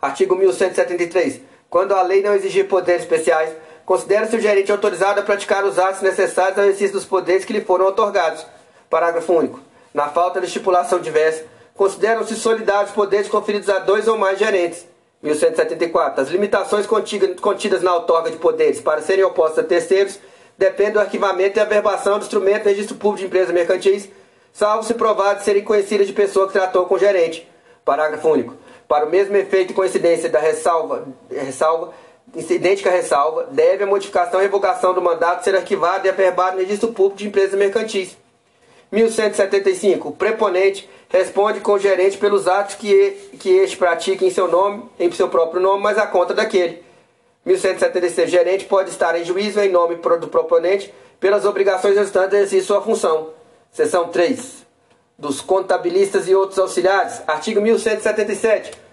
Artigo 1173. Quando a lei não exigir poderes especiais, considera-se o gerente autorizado a praticar os atos necessários ao exercício dos poderes que lhe foram otorgados. Parágrafo único. Na falta de estipulação diversa, consideram-se solidários poderes conferidos a dois ou mais gerentes. 1174. As limitações contidas na outorga de poderes para serem opostas a terceiros depende do arquivamento e averbação do instrumento do registro público de empresas mercantis, salvo se provado serem conhecidas de pessoa que tratou com gerente. Parágrafo único. Para o mesmo efeito e coincidência da ressalva, ressalva idêntica ressalva, deve a modificação e revogação do mandato ser arquivada e averbada no registro público de empresas mercantis. 1175. O preponente responde com o gerente pelos atos que, que este pratique em seu nome, em seu próprio nome, mas a conta daquele. 1176. Gerente pode estar em juízo em nome do proponente pelas obrigações restantes de sua função. Seção 3. Dos contabilistas e outros auxiliares. Artigo 1177.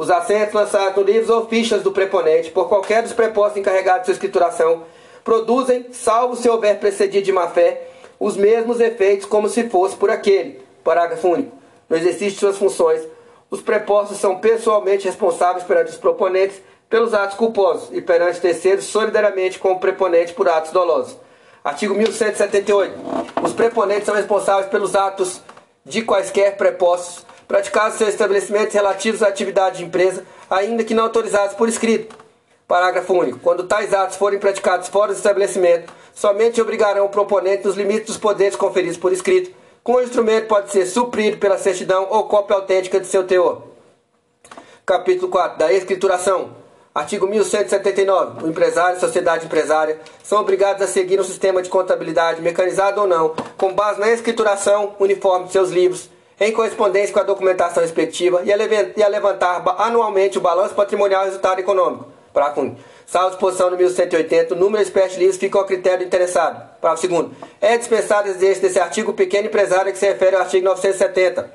Os assentos lançados no livros ou fichas do preponente por qualquer dos prepostos encarregados de sua escrituração produzem, salvo se houver precedido de má-fé, os mesmos efeitos como se fosse por aquele Parágrafo único. No exercício de suas funções, os prepostos são pessoalmente responsáveis perante os proponentes pelos atos culposos e perante terceiros solidariamente com o preponente por atos dolosos. Artigo 1178. Os preponentes são responsáveis pelos atos de quaisquer prepostos praticados em seus estabelecimentos relativos à atividade de empresa, ainda que não autorizados por escrito. Parágrafo único. Quando tais atos forem praticados fora do estabelecimento, somente obrigarão o proponente nos limites dos poderes conferidos por escrito, com o instrumento pode ser suprido pela certidão ou cópia autêntica de seu teor. Capítulo 4. Da escrituração. Artigo 1179. O empresário e sociedade empresária são obrigados a seguir um sistema de contabilidade, mecanizado ou não, com base na escrituração uniforme de seus livros, em correspondência com a documentação respectiva, e a levantar anualmente o balanço patrimonial e resultado econômico Parágrafo 1. Salvo disposição no 1180, o número de espécies fica ao critério do interessado. Parágrafo 2. É dispensado exercício desse artigo o pequeno empresário que se refere ao artigo 970.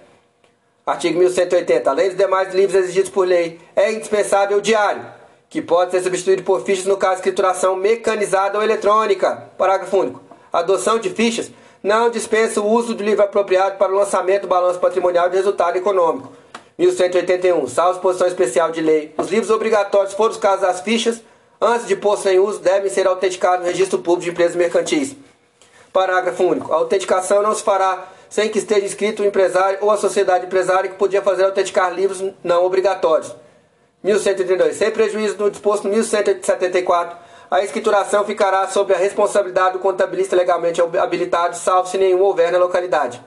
Artigo 1180. Além dos demais livros exigidos por lei, é indispensável o diário, que pode ser substituído por fichas no caso de escrituração mecanizada ou eletrônica. Parágrafo único. A adoção de fichas não dispensa o uso do livro apropriado para o lançamento do balanço patrimonial de resultado econômico 1181. Salvo disposição especial de lei. Os livros obrigatórios, for os casos das fichas, antes de posto em uso, devem ser autenticados no registro público de empresas mercantis. Parágrafo único. A autenticação não se fará sem que esteja inscrito o empresário ou a sociedade empresária que podia fazer autenticar livros não obrigatórios. 1132. Sem prejuízo do disposto no 1174, a escrituração ficará sob a responsabilidade do contabilista legalmente habilitado, salvo se nenhum houver na localidade.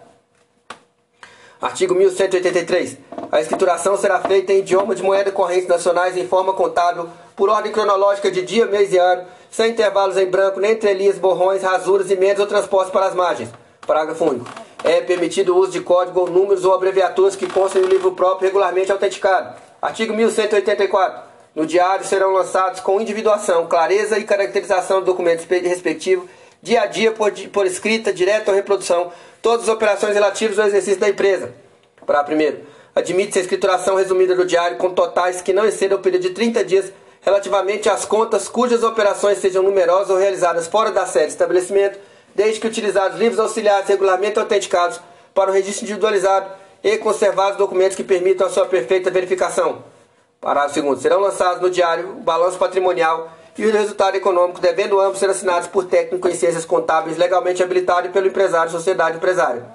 Artigo 1183. A escrituração será feita em idioma de moeda correntes nacionais em forma contábil, por ordem cronológica de dia, mês e ano, sem intervalos em branco, nem entrelinhas, borrões, rasuras, emendas ou transportes para as margens. Parágrafo único. É permitido o uso de código ou números ou abreviaturas que constem no livro próprio regularmente autenticado. Artigo 1184. No diário serão lançados com individuação, clareza e caracterização do documento respectivo, dia a dia por, por escrita, direta ou reprodução, todas as operações relativas ao exercício da empresa. Para primeiro, admite-se a escrituração resumida do diário com totais que não excedam o período de 30 dias relativamente às contas cujas operações sejam numerosas ou realizadas fora da sede de estabelecimento, desde que utilizados livros auxiliares regularmente autenticados para o registro individualizado e conservados documentos que permitam a sua perfeita verificação. Parágrafo 2. Serão lançados no diário o balanço patrimonial e o resultado econômico, devendo ambos ser assinados por técnico em ciências contábeis legalmente habilitado pelo empresário sociedade empresária.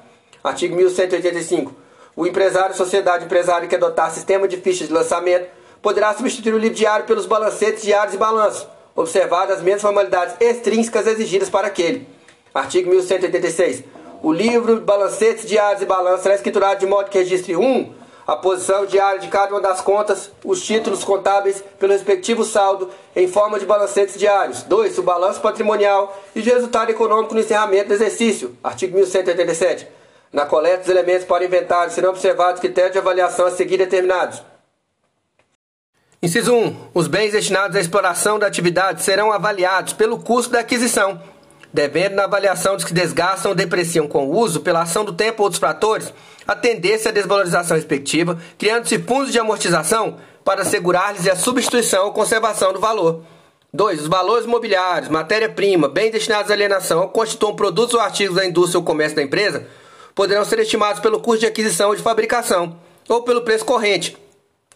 Artigo 1185. O empresário sociedade empresária que adotar sistema de fichas de lançamento poderá substituir o livro diário pelos balancetes diários e balanços, observadas as mesmas formalidades extrínsecas exigidas para aquele. Artigo 1186. O livro, balancetes diários e balanços será escriturado de modo que registre 1. Um, a posição diária de cada uma das contas, os títulos contábeis pelo respectivo saldo em forma de balancetes diários. 2. O balanço patrimonial e de resultado econômico no encerramento do exercício. Artigo 1187. Na coleta dos elementos para inventário serão observados critérios de avaliação a seguir determinados. Inciso 1. Os bens destinados à exploração da atividade serão avaliados pelo custo da aquisição, devendo na avaliação dos que desgastam ou depreciam com o uso, pela ação do tempo ou outros fatores, a tendência à desvalorização respectiva, criando-se fundos de amortização para assegurar-lhes a substituição ou conservação do valor. 2. Os valores mobiliários, matéria-prima, bens destinados à alienação ou constituam produtos ou artigos da indústria ou comércio da empresa, poderão ser estimados pelo custo de aquisição ou de fabricação, ou pelo preço corrente,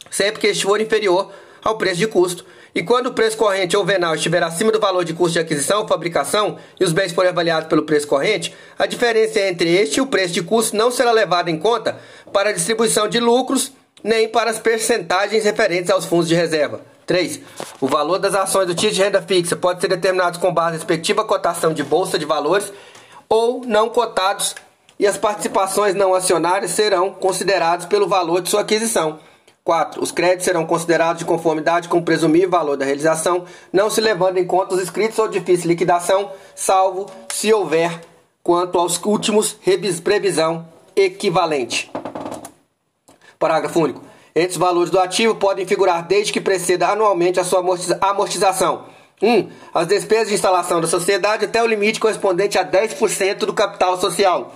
sempre que este for inferior ao preço de custo, e quando o preço corrente ou venal estiver acima do valor de custo de aquisição ou fabricação e os bens forem avaliados pelo preço corrente, a diferença entre este e o preço de custo não será levada em conta para a distribuição de lucros nem para as percentagens referentes aos fundos de reserva. 3. O valor das ações do título de renda fixa pode ser determinado com base na respectiva cotação de bolsa de valores ou não cotados e as participações não acionárias serão consideradas pelo valor de sua aquisição. 4. Os créditos serão considerados de conformidade com o presumível valor da realização, não se levando em conta os escritos ou difícil liquidação, salvo se houver, quanto aos últimos, previsão equivalente. Parágrafo único. Os valores do ativo podem figurar desde que preceda anualmente a sua amortização. 1. Um, as despesas de instalação da sociedade até o limite correspondente a 10% do capital social.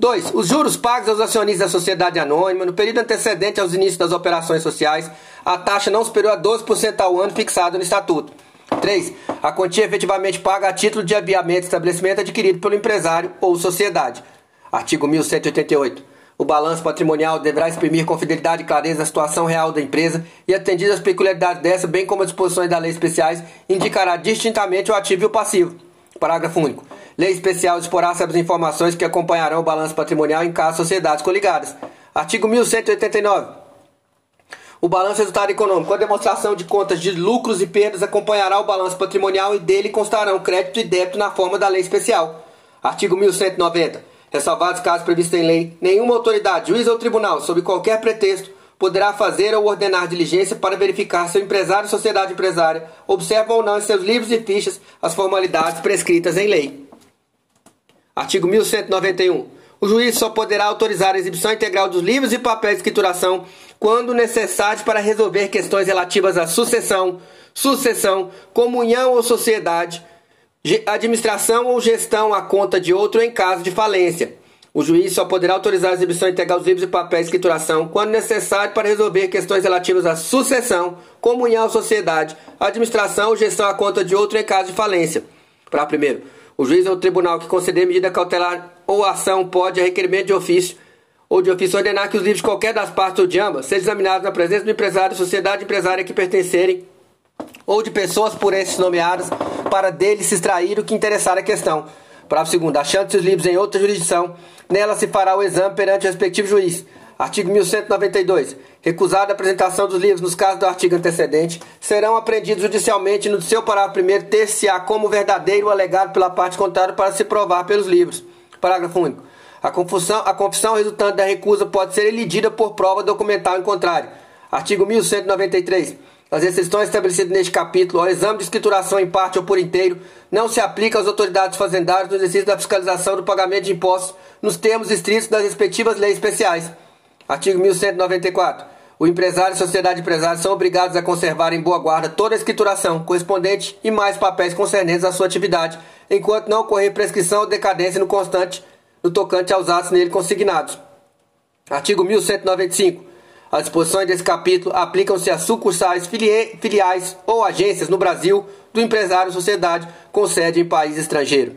2. Os juros pagos aos acionistas da sociedade anônima no período antecedente aos inícios das operações sociais, a taxa não superior a 12% ao ano fixado no Estatuto. 3. A quantia efetivamente paga a título de aviamento de estabelecimento adquirido pelo empresário ou sociedade. Artigo 1188. O balanço patrimonial deverá exprimir com fidelidade e clareza a situação real da empresa e, atendidas as peculiaridades dessa, bem como as disposições da lei especiais, indicará distintamente o ativo e o passivo. Parágrafo único. Lei especial disporá sobre as informações que acompanharão o balanço patrimonial em caso de sociedades coligadas. Artigo 1189. O balanço resultado econômico. A demonstração de contas de lucros e perdas acompanhará o balanço patrimonial e dele constarão crédito e débito na forma da lei especial. Artigo 1190. Ressalvados casos previstos em lei, nenhuma autoridade, juiz ou tribunal, sob qualquer pretexto, poderá fazer ou ordenar diligência para verificar se o empresário ou sociedade empresária observa ou não em seus livros e fichas as formalidades prescritas em lei. Artigo 1191. O juiz só poderá autorizar a exibição integral dos livros e papéis de escrituração quando necessários para resolver questões relativas à sucessão, sucessão, comunhão ou sociedade, administração ou gestão à conta de outro em caso de falência. O juiz só poderá autorizar a exibição integral dos livros e papéis de escrituração quando necessário para resolver questões relativas à sucessão, comunhão ou sociedade, administração ou gestão à conta de outro em caso de falência. Para primeiro, o juiz ou tribunal que conceder medida cautelar ou ação pode, a requerimento de ofício ou de ofício, ordenar que os livros de qualquer das partes ou de ambas sejam examinados na presença do empresário, sociedade empresária que pertencerem ou de pessoas por esses nomeadas para dele se extrair o que interessar a questão. Parágrafo 2. Achando-se os livros em outra jurisdição, nela se fará o exame perante o respectivo juiz. Artigo 1192. Recusada a apresentação dos livros nos casos do artigo antecedente, serão apreendidos judicialmente no seu parágrafo 1 ter-se-á como verdadeiro alegado pela parte contrária para se provar pelos livros. Parágrafo único. A confusão, a confissão resultante da recusa pode ser elidida por prova documental em contrário. Artigo 1193. As restrições estabelecidas neste capítulo ao exame de escrituração em parte ou por inteiro não se aplicam às autoridades fazendárias no exercício da fiscalização do pagamento de impostos nos termos estritos das respectivas leis especiais. Artigo 1194. O empresário e sociedade empresária são obrigados a conservar em boa guarda toda a escrituração correspondente e mais papéis concernentes à sua atividade, enquanto não ocorrer prescrição ou decadência no constante no tocante aos atos nele consignados. Artigo 1195. As disposições desse capítulo aplicam-se a sucursais, filiais ou agências no Brasil do empresário ou sociedade com sede em país estrangeiro.